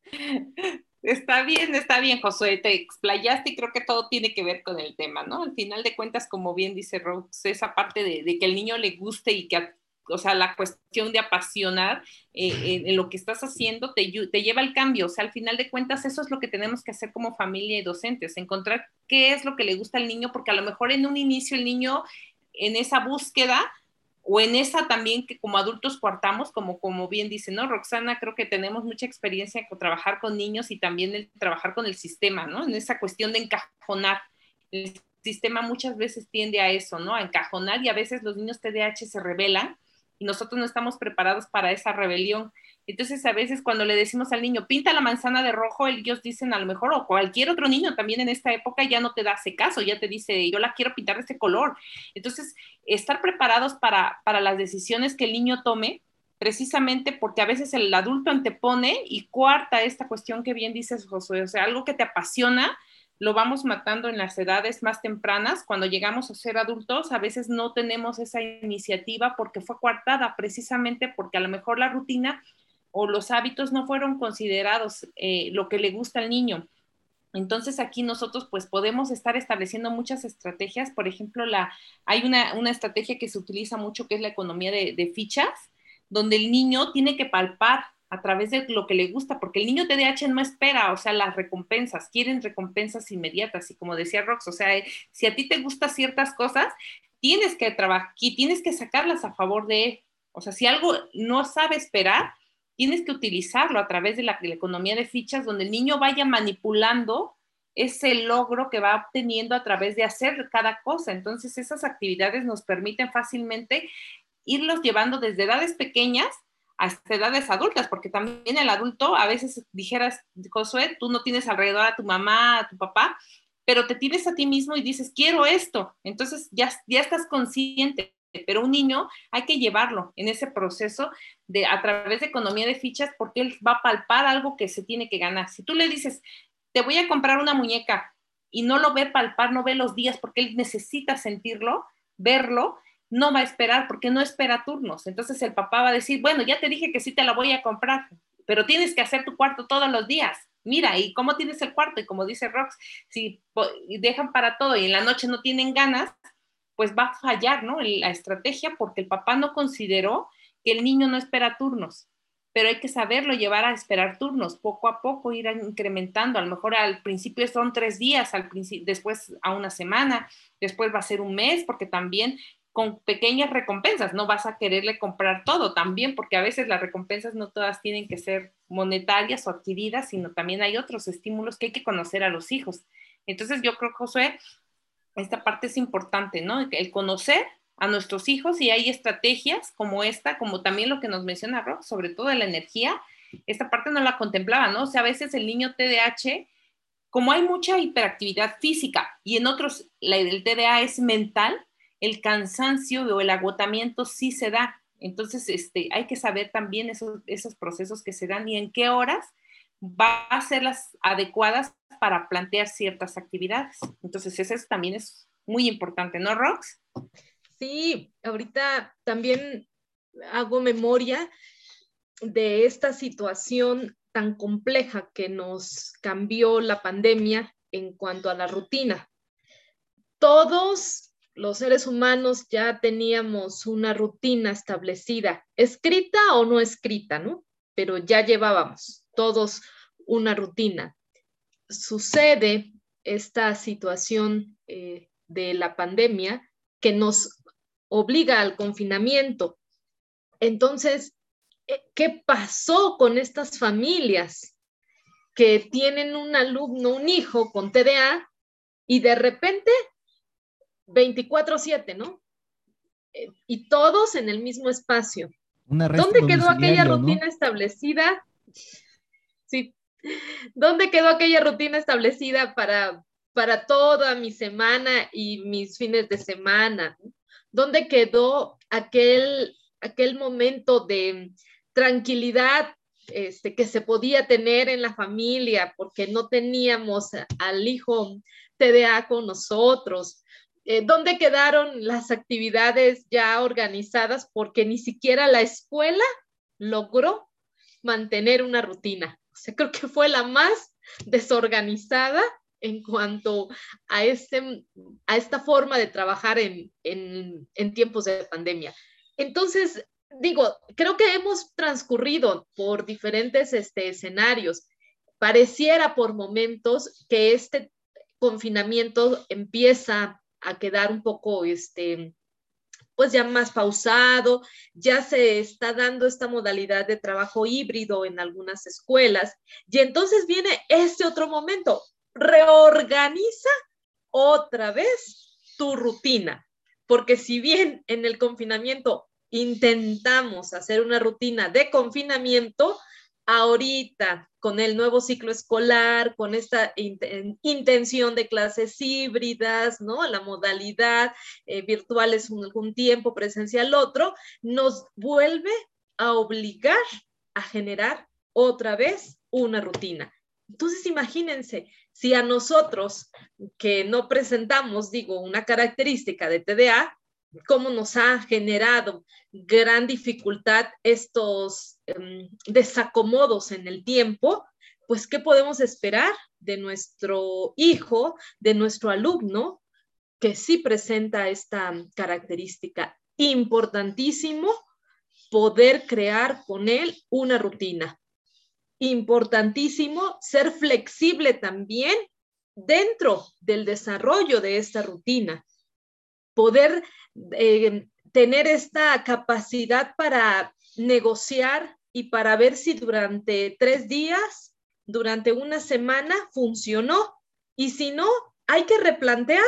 Está bien, está bien, Josué, te explayaste y creo que todo tiene que ver con el tema, ¿no? Al final de cuentas, como bien dice Rox, esa parte de, que el niño le guste y que, o sea, la cuestión de apasionar eh, en, lo que estás haciendo te, te lleva al cambio, o sea, al final de cuentas eso es lo que tenemos que hacer como familia y docentes, encontrar qué es lo que le gusta al niño, porque a lo mejor en un inicio el niño en esa búsqueda o en esa también que como adultos cuartamos, como, como bien dice, ¿no? Roxana, creo que tenemos mucha experiencia con trabajar con niños y también el trabajar con el sistema, ¿no? En esa cuestión de encajonar. El sistema muchas veces tiende a eso, ¿no? A encajonar y a veces los niños TDAH se rebelan y nosotros no estamos preparados para esa rebelión. Entonces, a veces cuando le decimos al niño, pinta la manzana de rojo, ellos dicen a lo mejor, o cualquier otro niño también en esta época ya no te da ese caso, ya te dice, yo la quiero pintar de este color. Entonces, estar preparados para, para las decisiones que el niño tome, precisamente porque a veces el adulto antepone y cuarta esta cuestión que bien dices, Josué, o sea, algo que te apasiona, lo vamos matando en las edades más tempranas. Cuando llegamos a ser adultos, a veces no tenemos esa iniciativa porque fue coartada, precisamente porque a lo mejor la rutina o los hábitos no fueron considerados eh, lo que le gusta al niño. Entonces aquí nosotros pues podemos estar estableciendo muchas estrategias. Por ejemplo, la, hay una, estrategia que se utiliza mucho que es la economía de, de fichas, donde el niño tiene que palpar a través de lo que le gusta, porque el niño TDAH no espera, o sea, las recompensas, quieren recompensas inmediatas, y como decía Rox, o sea, si a ti te gustan ciertas cosas, tienes que trabajar y tienes que sacarlas a favor de él. O sea, si algo no sabe esperar, tienes que utilizarlo a través de la, economía de fichas, donde el niño vaya manipulando ese logro que va obteniendo a través de hacer cada cosa. Entonces, esas actividades nos permiten fácilmente irlos llevando desde edades pequeñas hasta edades adultas, porque también el adulto, a veces dijeras, Josué, tú no tienes alrededor a tu mamá, a tu papá, pero te tienes a ti mismo y dices, quiero esto. Entonces ya, ya estás consciente, pero un niño hay que llevarlo en ese proceso de a través de economía de fichas porque él va a palpar algo que se tiene que ganar. Si tú le dices, te voy a comprar una muñeca y no lo ve palpar, no ve los días porque él necesita sentirlo, verlo, no va a esperar porque no espera turnos. Entonces el papá va a decir, bueno, ya te dije que sí te la voy a comprar, pero tienes que hacer tu cuarto todos los días. Mira, ¿y cómo tienes el cuarto? Y como dice Rox, si dejan para todo y en la noche no tienen ganas, pues va a fallar, ¿no? La estrategia porque el papá no consideró que el niño no espera turnos pero hay que saberlo llevar a esperar turnos, poco a poco ir incrementando. A lo mejor al principio son tres días, al después a una semana, después va a ser un mes, porque también con pequeñas recompensas, no vas a quererle comprar todo también, porque a veces las recompensas no todas tienen que ser monetarias o adquiridas, sino también hay otros estímulos que hay que conocer a los hijos. Entonces yo creo, Josué, esta parte es importante, ¿no? El conocer a nuestros hijos y hay estrategias como esta, como también lo que nos menciona Rob, sobre todo la energía, esta parte no la contemplaba, ¿no? O sea, a veces el niño TDAH, como hay mucha hiperactividad física y en otros el TDA es mental, el cansancio o el agotamiento sí se da. Entonces, este, hay que saber también esos, esos procesos que se dan y en qué horas va a ser las adecuadas para plantear ciertas actividades. Entonces, eso también es muy importante, ¿no, Rox? Sí, ahorita también hago memoria de esta situación tan compleja que nos cambió la pandemia en cuanto a la rutina. Todos los seres humanos ya teníamos una rutina establecida, escrita o no escrita, ¿no? Pero ya llevábamos todos una rutina. Sucede esta situación eh, de la pandemia que nos obliga al confinamiento. Entonces, eh, ¿qué pasó con estas familias que tienen un alumno, un hijo con TDA y de repente 24/7, ¿no? Eh, y todos en el mismo espacio. ¿Dónde quedó aquella rutina establecida? Sí. ¿Dónde quedó aquella rutina establecida para, para toda mi semana y mis fines de semana? ¿Dónde quedó aquel, aquel momento de tranquilidad este, que se podía tener en la familia porque no teníamos al hijo TDA con nosotros? Eh, ¿Dónde quedaron las actividades ya organizadas? Porque ni siquiera la escuela logró mantener una rutina. Creo que fue la más desorganizada en cuanto a, este, a esta forma de trabajar en, tiempos de pandemia. Entonces, digo, creo que hemos transcurrido por diferentes este, escenarios. Pareciera por momentos que este confinamiento empieza a quedar un poco, este, pues ya más pausado, ya se está dando esta modalidad de trabajo híbrido en algunas escuelas. Y entonces viene este otro momento, reorganiza otra vez tu rutina, porque si bien en el confinamiento intentamos hacer una rutina de confinamiento, ahorita con el nuevo ciclo escolar, con esta intención de clases híbridas, ¿no? La modalidad eh, virtual es un, tiempo, presencial otro, nos vuelve a obligar a generar otra vez una rutina. Entonces, imagínense, Si a nosotros que no presentamos, digo, una característica de TDA, cómo nos ha generado gran dificultad estos em, desacomodos en el tiempo, pues ¿qué podemos esperar de nuestro hijo, de nuestro alumno, que sí presenta esta característica? Importantísimo poder crear con él una rutina importantísimo ser flexible también dentro del desarrollo de esta rutina, poder eh, tener esta capacidad para negociar y para ver si durante tres días, durante una semana funcionó. Y si no, hay que replantear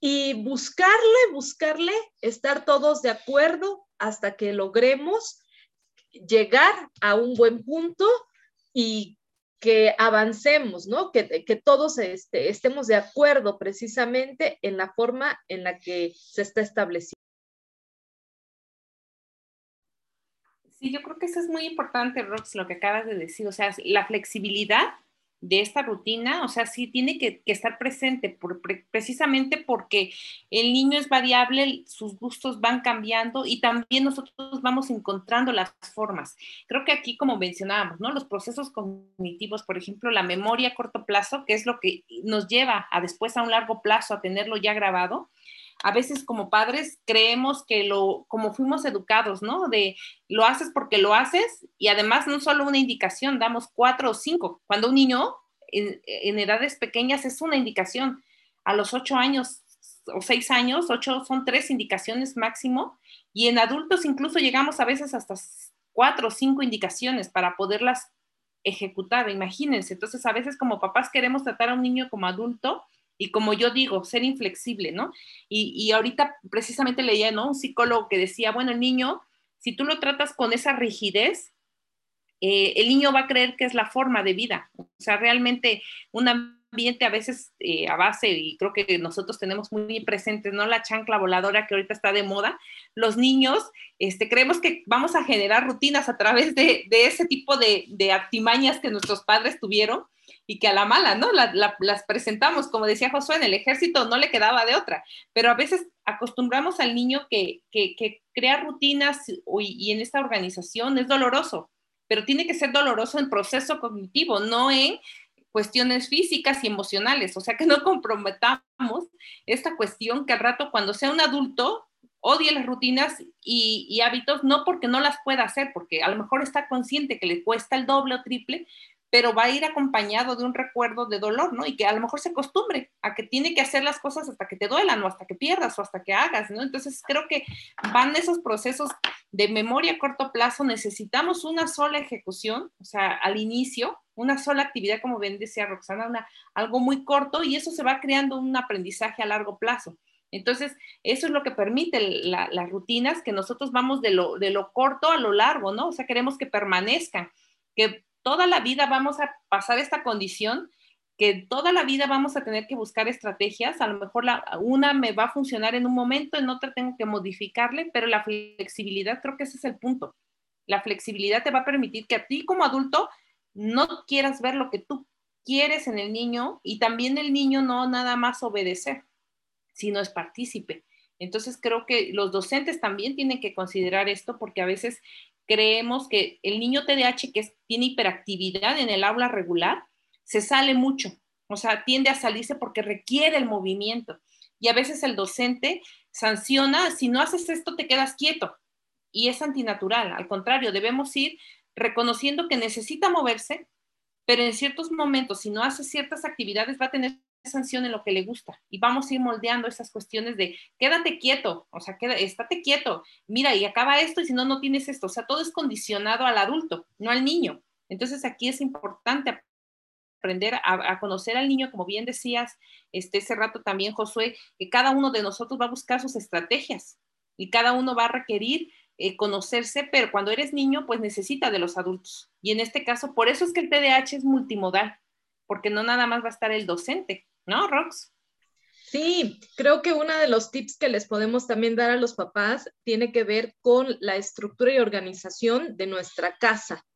y buscarle, buscarle, estar todos de acuerdo hasta que logremos llegar a un buen punto y que avancemos, ¿no? Que, todos este, estemos de acuerdo precisamente en la forma en la que se está estableciendo. Sí, yo creo que eso es muy importante, Rox, lo que acabas de decir, o sea, la flexibilidad de esta rutina, o sea, sí tiene que, estar presente precisamente porque el niño es variable, sus gustos van cambiando y también nosotros vamos encontrando las formas. Creo que aquí, como mencionábamos, ¿no? Los procesos cognitivos, por ejemplo, la memoria a corto plazo, que es lo que nos lleva a después a un largo plazo a tenerlo ya grabado, a veces como padres creemos que lo, como fuimos educados, ¿no? De lo haces porque lo haces y además no solo una indicación, damos cuatro o cinco. Cuando un niño en, edades pequeñas es una indicación, a los ocho años o seis años, ocho son tres indicaciones máximo y en adultos incluso llegamos a veces hasta cuatro o cinco indicaciones para poderlas ejecutar, imagínense. Entonces a veces como papás queremos tratar a un niño como adulto y como yo digo, ser inflexible, ¿no? Y, ahorita precisamente leía, ¿no? Un psicólogo que decía, bueno, el niño, si tú lo tratas con esa rigidez, eh, el niño va a creer que es la forma de vida. O sea, realmente un ambiente a veces eh, a base, y creo que nosotros tenemos muy presentes, ¿no? La chancla voladora que ahorita está de moda. Los niños, este, creemos que vamos a generar rutinas a través de, ese tipo de, de artimañas que nuestros padres tuvieron y que a la mala, ¿no? las presentamos, como decía Josué, en el ejército no le quedaba de otra, pero a veces acostumbramos al niño que, que, crea rutinas y, en esta organización es doloroso, pero tiene que ser doloroso en proceso cognitivo, no en cuestiones físicas y emocionales, o sea que no comprometamos esta cuestión que al rato cuando sea un adulto odie las rutinas y, hábitos, no porque no las pueda hacer, porque a lo mejor está consciente que le cuesta el doble o triple, pero va a ir acompañado de un recuerdo de dolor, ¿no? Y que a lo mejor se acostumbre a que tiene que hacer las cosas hasta que te duelan o hasta que pierdas o hasta que hagas, ¿no? Entonces creo que van esos procesos de memoria a corto plazo, necesitamos una sola ejecución, o sea, al inicio, una sola actividad, como bien decía Roxana, una, algo muy corto y eso se va creando un aprendizaje a largo plazo. Entonces, eso es lo que permite las rutinas, que nosotros vamos de lo, de lo corto a lo largo, ¿no? O sea, queremos que permanezcan, que toda la vida vamos a pasar esta condición, que toda la vida vamos a tener que buscar estrategias, a lo mejor la, una me va a funcionar en un momento, en otra tengo que modificarle, pero la flexibilidad creo que ese es el punto. La flexibilidad te va a permitir que a ti como adulto no quieras ver lo que tú quieres en el niño y también el niño no nada más obedecer, sino es partícipe. Entonces creo que los docentes también tienen que considerar esto porque a veces creemos que el niño TDAH que tiene hiperactividad en el aula regular, se sale mucho, o sea, tiende a salirse porque requiere el movimiento. Y a veces el docente sanciona, si no haces esto, te quedas quieto. Y es antinatural, al contrario, debemos ir reconociendo que necesita moverse, pero en ciertos momentos, si no hace ciertas actividades, va a tener sanción en lo que le gusta y vamos a ir moldeando esas cuestiones de quédate quieto, o sea, queda, estate quieto, mira, y acaba esto y si no, no tienes esto, o sea, todo es condicionado al adulto, no al niño. Entonces aquí es importante aprender a, conocer al niño, como bien decías este, ese rato también, Josué, que cada uno de nosotros va a buscar sus estrategias y cada uno va a requerir eh, conocerse, pero cuando eres niño, pues necesita de los adultos. Y en este caso, por eso es que el TDAH es multimodal, porque no nada más va a estar el docente, ¿no, Rox? Sí, creo que uno de los tips que les podemos también dar a los papás tiene que ver con la estructura y organización de nuestra casa,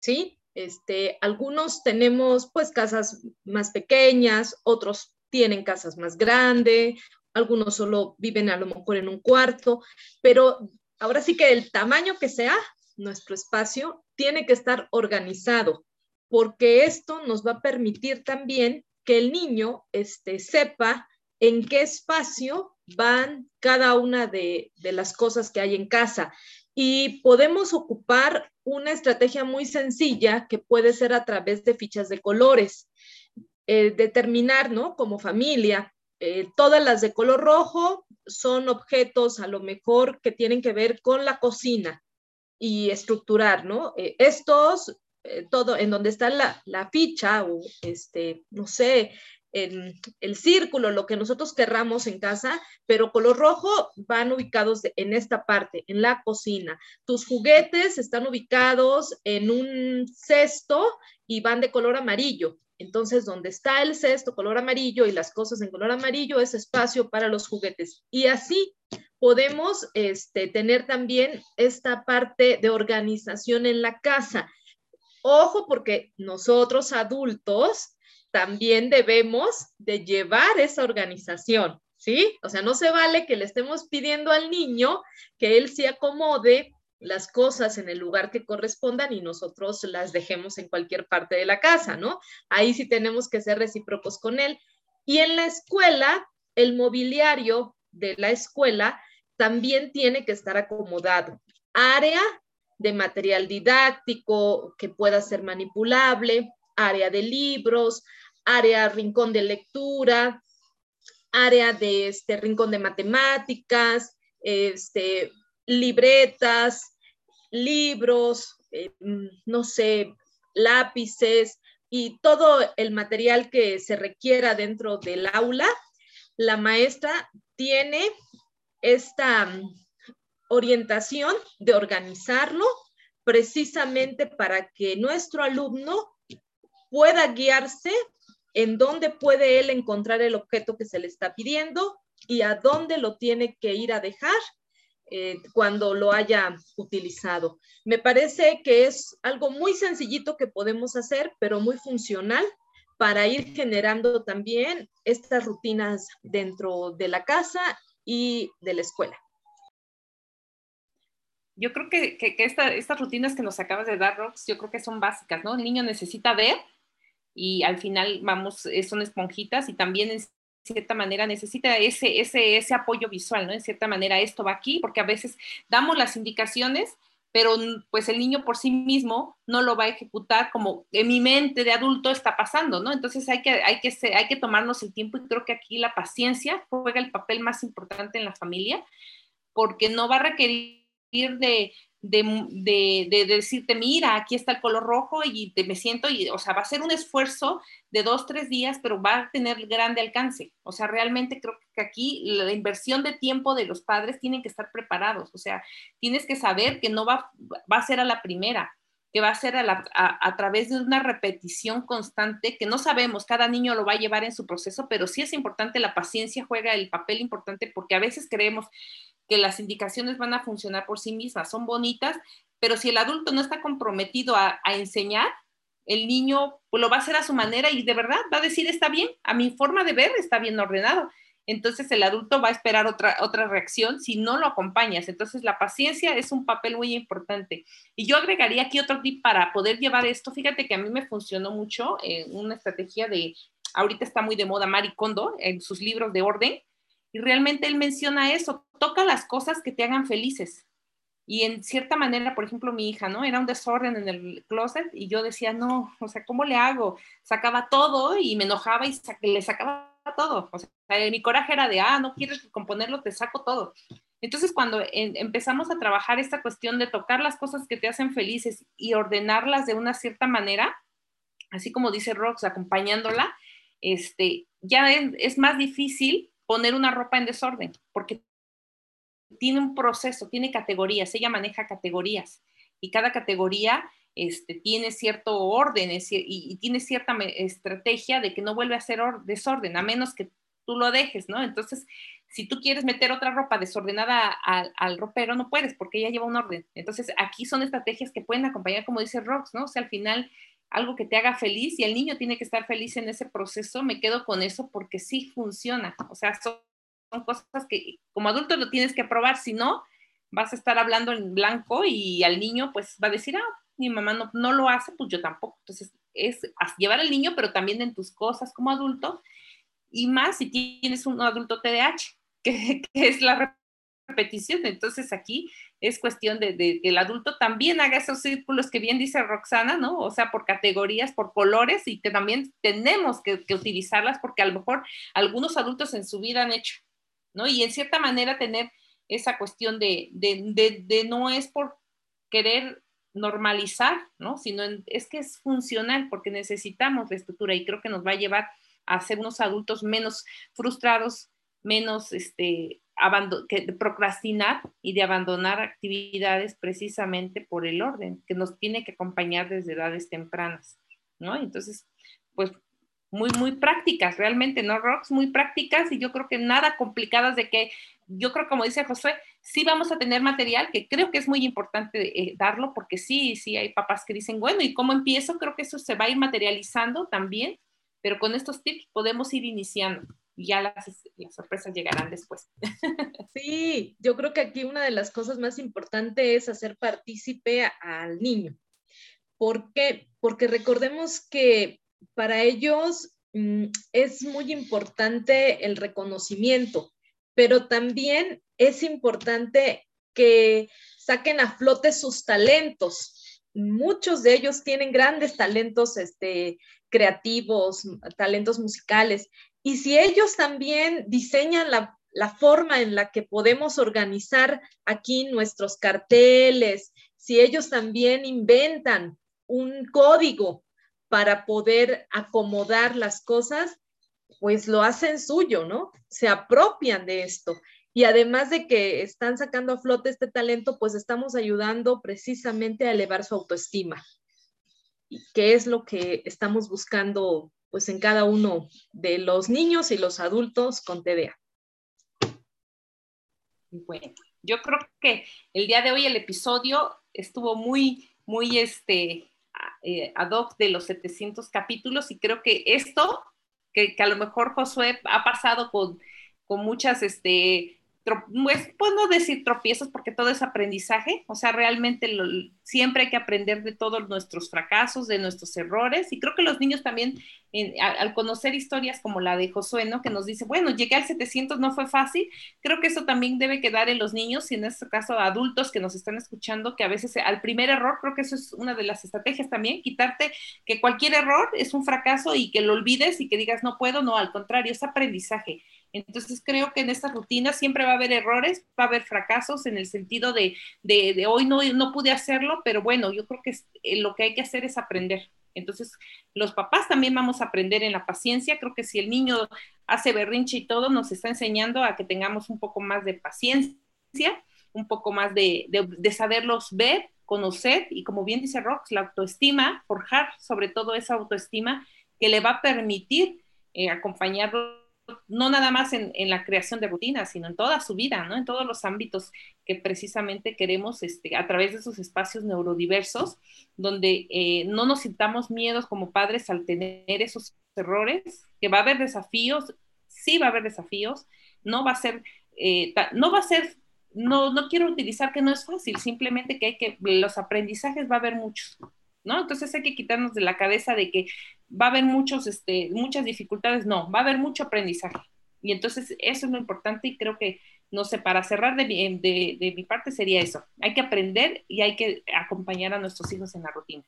¿sí? Este, algunos tenemos pues casas más pequeñas, otros tienen casas más grandes, algunos solo viven a lo mejor en un cuarto, pero ahora sí que el tamaño que sea, nuestro espacio tiene que estar organizado, porque esto nos va a permitir también que el niño este, sepa en qué espacio van cada una de, de las cosas que hay en casa. Y podemos ocupar una estrategia muy sencilla que puede ser a través de fichas de colores. Eh, determinar, ¿no? Como familia, eh, todas las de color rojo son objetos a lo mejor que tienen que ver con la cocina y estructurar, ¿no? Eh, estos, todo en donde está la, la, ficha o, este, no sé, en el círculo, lo que nosotros querramos en casa, pero color rojo van ubicados en esta parte, en la cocina. Tus juguetes están ubicados en un cesto y van de color amarillo. Entonces, donde está el cesto color amarillo y las cosas en color amarillo es espacio para los juguetes. Y así podemos este, tener también esta parte de organización en la casa. Ojo, porque nosotros adultos también debemos de llevar esa organización, ¿sí? O sea, no se vale que le estemos pidiendo al niño que él se acomode las cosas en el lugar que correspondan y nosotros las dejemos en cualquier parte de la casa, ¿no? Ahí sí tenemos que ser recíprocos con él. Y en la escuela, el mobiliario de la escuela también tiene que estar acomodado. Área de material didáctico que pueda ser manipulable, área de libros, área rincón de lectura, área de este rincón de matemáticas, este, libretas, libros, eh, no sé, lápices y todo el material que se requiera dentro del aula, la maestra tiene esta orientación de organizarlo precisamente para que nuestro alumno pueda guiarse en dónde puede él encontrar el objeto que se le está pidiendo y a dónde lo tiene que ir a dejar eh, cuando lo haya utilizado. Me parece que es algo muy sencillito que podemos hacer, pero muy funcional para ir generando también estas rutinas dentro de la casa y de la escuela. Yo creo que, estas rutinas que nos acabas de dar, Rox, yo creo que son básicas, ¿no? El niño necesita ver y al final vamos, eh, son esponjitas y también en cierta manera necesita ese, ese, ese apoyo visual, ¿no? En cierta manera esto va aquí, porque a veces damos las indicaciones, pero pues el niño por sí mismo no lo va a ejecutar como en mi mente de adulto está pasando, ¿no? Entonces hay que, hay que, hay que tomarnos el tiempo y creo que aquí la paciencia juega el papel más importante en la familia, porque no va a requerir de, de, decirte, mira, aquí está el color rojo y te, me siento, y, o sea, va a ser un esfuerzo de dos, tres días, pero va a tener grande alcance. O sea, realmente creo que aquí la inversión de tiempo de los padres tienen que estar preparados. O sea, tienes que saber que no va, a ser a la primera, que va a ser a, a, través de una repetición constante, que no sabemos, cada niño lo va a llevar en su proceso, pero sí es importante, la paciencia juega el papel importante porque a veces creemos que las indicaciones van a funcionar por sí mismas, son bonitas, pero si el adulto no está comprometido a, enseñar, el niño lo va a hacer a su manera y de verdad va a decir, está bien, a mi forma de ver está bien ordenado. Entonces el adulto va a esperar otra, otra reacción si no lo acompañas. Entonces la paciencia es un papel muy importante. Y yo agregaría aquí otro tip para poder llevar esto. Fíjate que a mí me funcionó mucho eh, una estrategia de, ahorita está muy de moda Mari Kondo en sus libros de orden y realmente él menciona eso, toca las cosas que te hagan felices. Y en cierta manera, por ejemplo, mi hija, ¿no? Era un desorden en el closet y yo decía, no, o sea, ¿cómo le hago? Sacaba todo y me enojaba y le sacaba todo. O sea, mi coraje era de, ah, no quieres componerlo, te saco todo. Entonces, cuando empezamos a trabajar esta cuestión de tocar las cosas que te hacen felices y ordenarlas de una cierta manera, así como dice Rox, acompañándola, este, ya es más difícil poner una ropa en desorden, porque tiene un proceso, tiene categorías, ella maneja categorías y cada categoría este, tiene cierto orden y, tiene cierta estrategia de que no vuelve a ser desorden, a menos que tú lo dejes, ¿no? Entonces, si tú quieres meter otra ropa desordenada al, al, ropero, no puedes porque ella lleva un orden. Entonces, aquí son estrategias que pueden acompañar, como dice Rox, ¿no? O sea, al final, algo que te haga feliz y el niño tiene que estar feliz en ese proceso, me quedo con eso porque sí funciona. O sea, son, cosas que como adulto lo tienes que probar, si no, vas a estar hablando en blanco y al niño pues va a decir, ah, mi mamá no, no lo hace, pues yo tampoco. Entonces, es llevar al niño, pero también en tus cosas como adulto, y más si tienes un adulto TDAH, que, es la repetición. Entonces aquí es cuestión de, que el adulto también haga esos círculos que bien dice Roxana, ¿no? O sea, por categorías, por colores y que también tenemos que, que, utilizarlas porque a lo mejor algunos adultos en su vida han hecho, ¿no? Y en cierta manera tener esa cuestión de, de, de no es por querer normalizar, ¿no? Sino es que es funcional porque necesitamos la estructura y creo que nos va a llevar a ser unos adultos menos frustrados, menos este, que procrastinar y de abandonar actividades precisamente por el orden que nos tiene que acompañar desde edades tempranas, ¿no? Entonces, pues muy, muy prácticas, realmente, ¿no, Rox? Muy prácticas y yo creo que nada complicadas de que, yo creo, como dice José, sí vamos a tener material, que creo que es muy importante eh, darlo, porque sí, sí hay papás que dicen, bueno, ¿y cómo empiezo? Creo que eso se va a ir materializando también, pero con estos tips podemos ir iniciando ya las, sorpresas llegarán después. Sí, yo creo que aquí una de las cosas más importantes es hacer partícipe al niño. ¿Por qué? Porque recordemos que para ellos mm, es muy importante el reconocimiento, pero también es importante que saquen a flote sus talentos. Muchos de ellos tienen grandes talentos este, creativos, talentos musicales. Y si ellos también diseñan la, forma en la que podemos organizar aquí nuestros carteles, si ellos también inventan un código para poder acomodar las cosas, pues lo hacen suyo, ¿no? Se apropian de esto. Y además de que están sacando a flote este talento, pues estamos ayudando precisamente a elevar su autoestima qué es lo que estamos buscando pues en cada uno de los niños y los adultos con TDA. Bueno, yo creo que el día de hoy el episodio estuvo muy, muy este, eh, ad hoc de los 700 capítulos y creo que esto, que, que a lo mejor Josué ha pasado con, con muchas este, pues, pues, no decir tropiezos porque todo es aprendizaje, o sea, realmente siempre hay que aprender de todos nuestros fracasos, de nuestros errores, y creo que los niños también, al, conocer historias como la de Josué, ¿no? Que nos dice, bueno, llegué al 700, no fue fácil, creo que eso también debe quedar en los niños, y en este caso adultos que nos están escuchando, que a veces al primer error, creo que eso es una de las estrategias también, quitarte que cualquier error es un fracaso y que lo olvides y que digas, no puedo, no, al contrario, es aprendizaje entonces creo que en esta rutina siempre va a haber errores, va a haber fracasos en el sentido de, de, hoy no, no pude hacerlo, pero bueno, yo creo que eh, lo que hay que hacer es aprender. Entonces, los papás también vamos a aprender en la paciencia. Creo que si el niño hace berrinche y todo, nos está enseñando a que tengamos un poco más de paciencia, un poco más de, de, de saberlos ver, conocer y como bien dice Rox, la autoestima, forjar sobre todo esa autoestima que le va a permitir eh, acompañarlo no nada más en, la creación de rutinas, sino en toda su vida, ¿no? En todos los ámbitos que precisamente queremos este, a través de esos espacios neurodiversos, donde eh, no nos sintamos miedos como padres al tener esos errores, que va a haber desafíos, sí va a haber desafíos, no va a ser, eh, no va a ser, no, no quiero utilizar que no es fácil, simplemente que hay que, los aprendizajes va a haber muchos, ¿no? Entonces hay que quitarnos de la cabeza de que va a haber muchos, este, muchas dificultades, no, va a haber mucho aprendizaje. Y entonces eso es lo importante y creo que, no sé, para cerrar de mi, de, de mi parte sería eso. Hay que aprender y hay que acompañar a nuestros hijos en la rutina.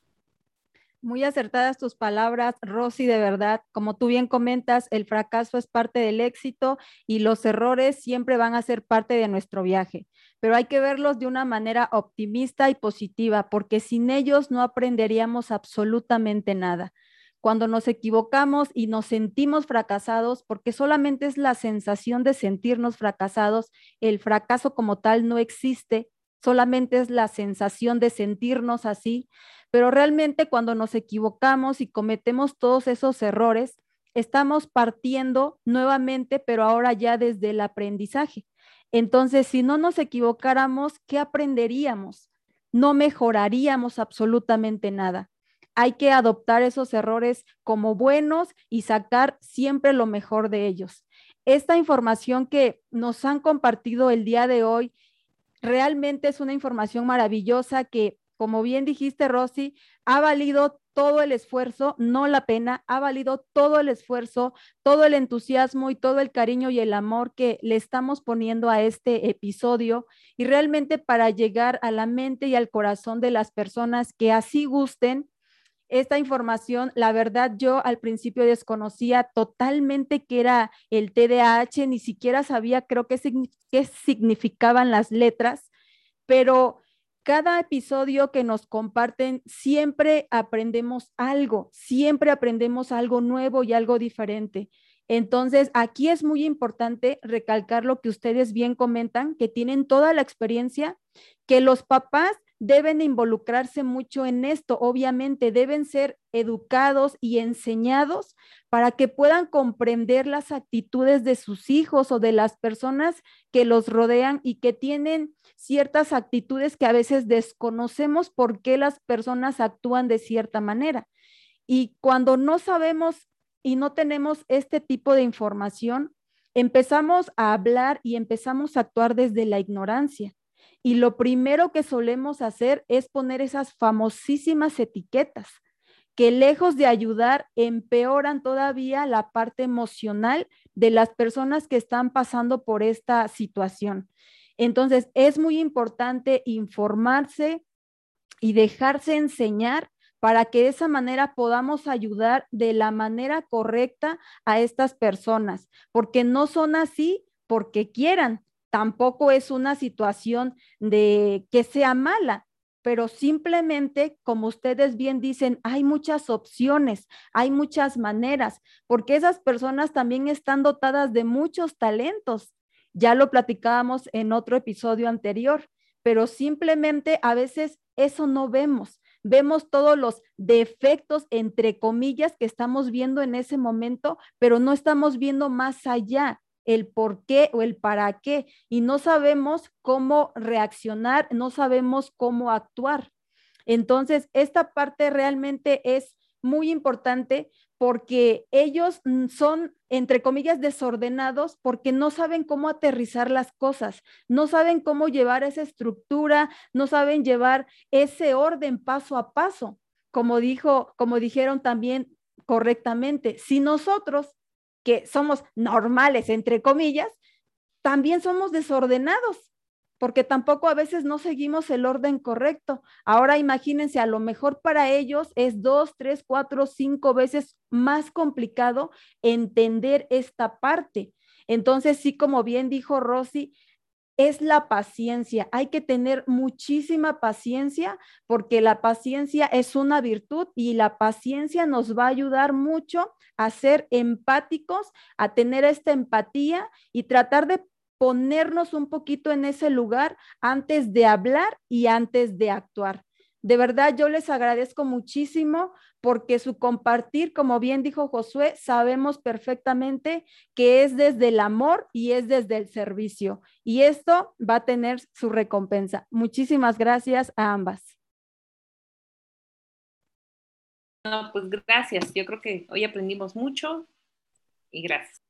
Muy acertadas tus palabras, Rosy, de verdad. Como tú bien comentas, el fracaso es parte del éxito y los errores siempre van a ser parte de nuestro viaje, pero hay que verlos de una manera optimista y positiva, porque sin ellos no aprenderíamos absolutamente nada cuando nos equivocamos y nos sentimos fracasados, porque solamente es la sensación de sentirnos fracasados, el fracaso como tal no existe, solamente es la sensación de sentirnos así, pero realmente cuando nos equivocamos y cometemos todos esos errores, estamos partiendo nuevamente, pero ahora ya desde el aprendizaje. Entonces, si no nos equivocáramos, ¿qué aprenderíamos? No mejoraríamos absolutamente nada. Hay que adoptar esos errores como buenos y sacar siempre lo mejor de ellos. Esta información que nos han compartido el día de hoy realmente es una información maravillosa que, como bien dijiste, Rosy, ha valido todo el esfuerzo, no la pena, ha valido todo el esfuerzo, todo el entusiasmo y todo el cariño y el amor que le estamos poniendo a este episodio y realmente para llegar a la mente y al corazón de las personas que así gusten. Esta información, la verdad, yo al principio desconocía totalmente qué era el TDAH, ni siquiera sabía, creo que qué significaban las letras, pero cada episodio que nos comparten, siempre aprendemos algo, siempre aprendemos algo nuevo y algo diferente. Entonces, aquí es muy importante recalcar lo que ustedes bien comentan, que tienen toda la experiencia, que los papás deben involucrarse mucho en esto, obviamente deben ser educados y enseñados para que puedan comprender las actitudes de sus hijos o de las personas que los rodean y que tienen ciertas actitudes que a veces desconocemos por qué las personas actúan de cierta manera. Y cuando no sabemos y no tenemos este tipo de información, empezamos a hablar y empezamos a actuar desde la ignorancia. Y lo primero que solemos hacer es poner esas famosísimas etiquetas que lejos de ayudar, empeoran todavía la parte emocional de las personas que están pasando por esta situación. Entonces, es muy importante informarse y dejarse enseñar para que de esa manera podamos ayudar de la manera correcta a estas personas, porque no son así porque quieran, tampoco es una situación de que sea mala, pero simplemente, como ustedes bien dicen, hay muchas opciones, hay muchas maneras, porque esas personas también están dotadas de muchos talentos. Ya lo platicábamos en otro episodio anterior, pero simplemente a veces eso no vemos. Vemos todos los defectos, entre comillas, que estamos viendo en ese momento, pero no estamos viendo más allá el por qué o el para qué y no sabemos cómo reaccionar, no sabemos cómo actuar. Entonces, esta parte realmente es muy importante porque ellos mm, son, entre comillas, desordenados porque no saben cómo aterrizar las cosas, no saben cómo llevar esa estructura, no saben llevar ese orden paso a paso, como dijo, como dijeron también correctamente. Si nosotros que somos normales, entre comillas, también somos desordenados, porque tampoco a veces no seguimos el orden correcto. Ahora imagínense, a lo mejor para ellos es dos, tres, cuatro, cinco veces más complicado entender esta parte. Entonces, sí, como bien dijo Rosy, es la paciencia. Hay que tener muchísima paciencia porque la paciencia es una virtud y la paciencia nos va a ayudar mucho a ser empáticos, a tener esta empatía y tratar de ponernos un poquito en ese lugar antes de hablar y antes de actuar. De verdad, yo les agradezco muchísimo porque su compartir, como bien dijo Josué, sabemos perfectamente que es desde el amor y es desde el servicio. Y esto va a tener su recompensa. Muchísimas gracias a ambas. No, pues gracias. Yo creo que hoy aprendimos mucho y gracias.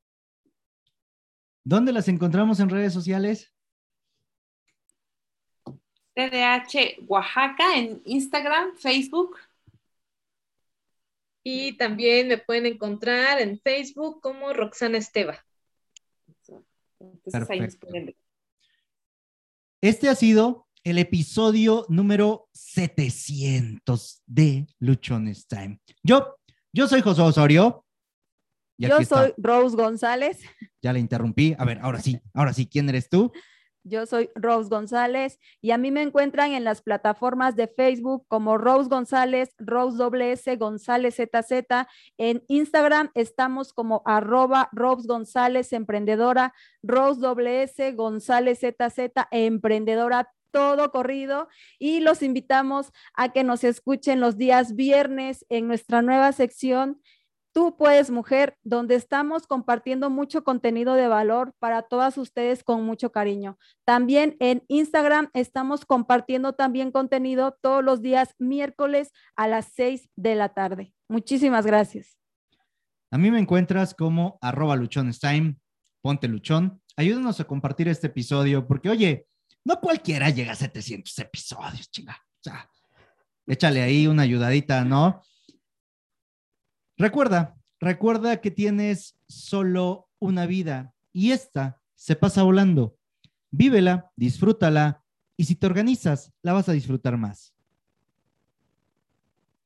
¿Dónde las encontramos en redes sociales? TDH Oaxaca en Instagram, Facebook. Y también me pueden encontrar en Facebook como Roxana Esteva. Este ha sido el episodio número 700 de Luchones Time. Yo, yo soy José Osorio. yo soy Rose González. Ya le interrumpí. A ver, ahora sí, ahora sí, ¿quién eres tú? Yo soy Rose González y a mí me encuentran en las plataformas de Facebook como Rose González, Rose WS González ZZ. En Instagram estamos como arroba Rose González Emprendedora, Rose WS González ZZ Emprendedora todo corrido y los invitamos a que nos escuchen los días viernes en nuestra nueva sección Tú puedes, mujer, donde estamos compartiendo mucho contenido de valor para todas ustedes con mucho cariño. También en Instagram estamos compartiendo también contenido todos los días miércoles a las 6 de la tarde. Muchísimas gracias. A mí me encuentras como arroba luchonstime, ponte luchón. Ayúdanos a compartir este episodio porque, oye, no cualquiera llega a 700 episodios, chinga. O sea, échale ahí una ayudadita, ¿no? Recuerda, recuerda que tienes solo una vida y esta se pasa volando. Vívela, disfrútala y si te organizas, la vas a disfrutar más.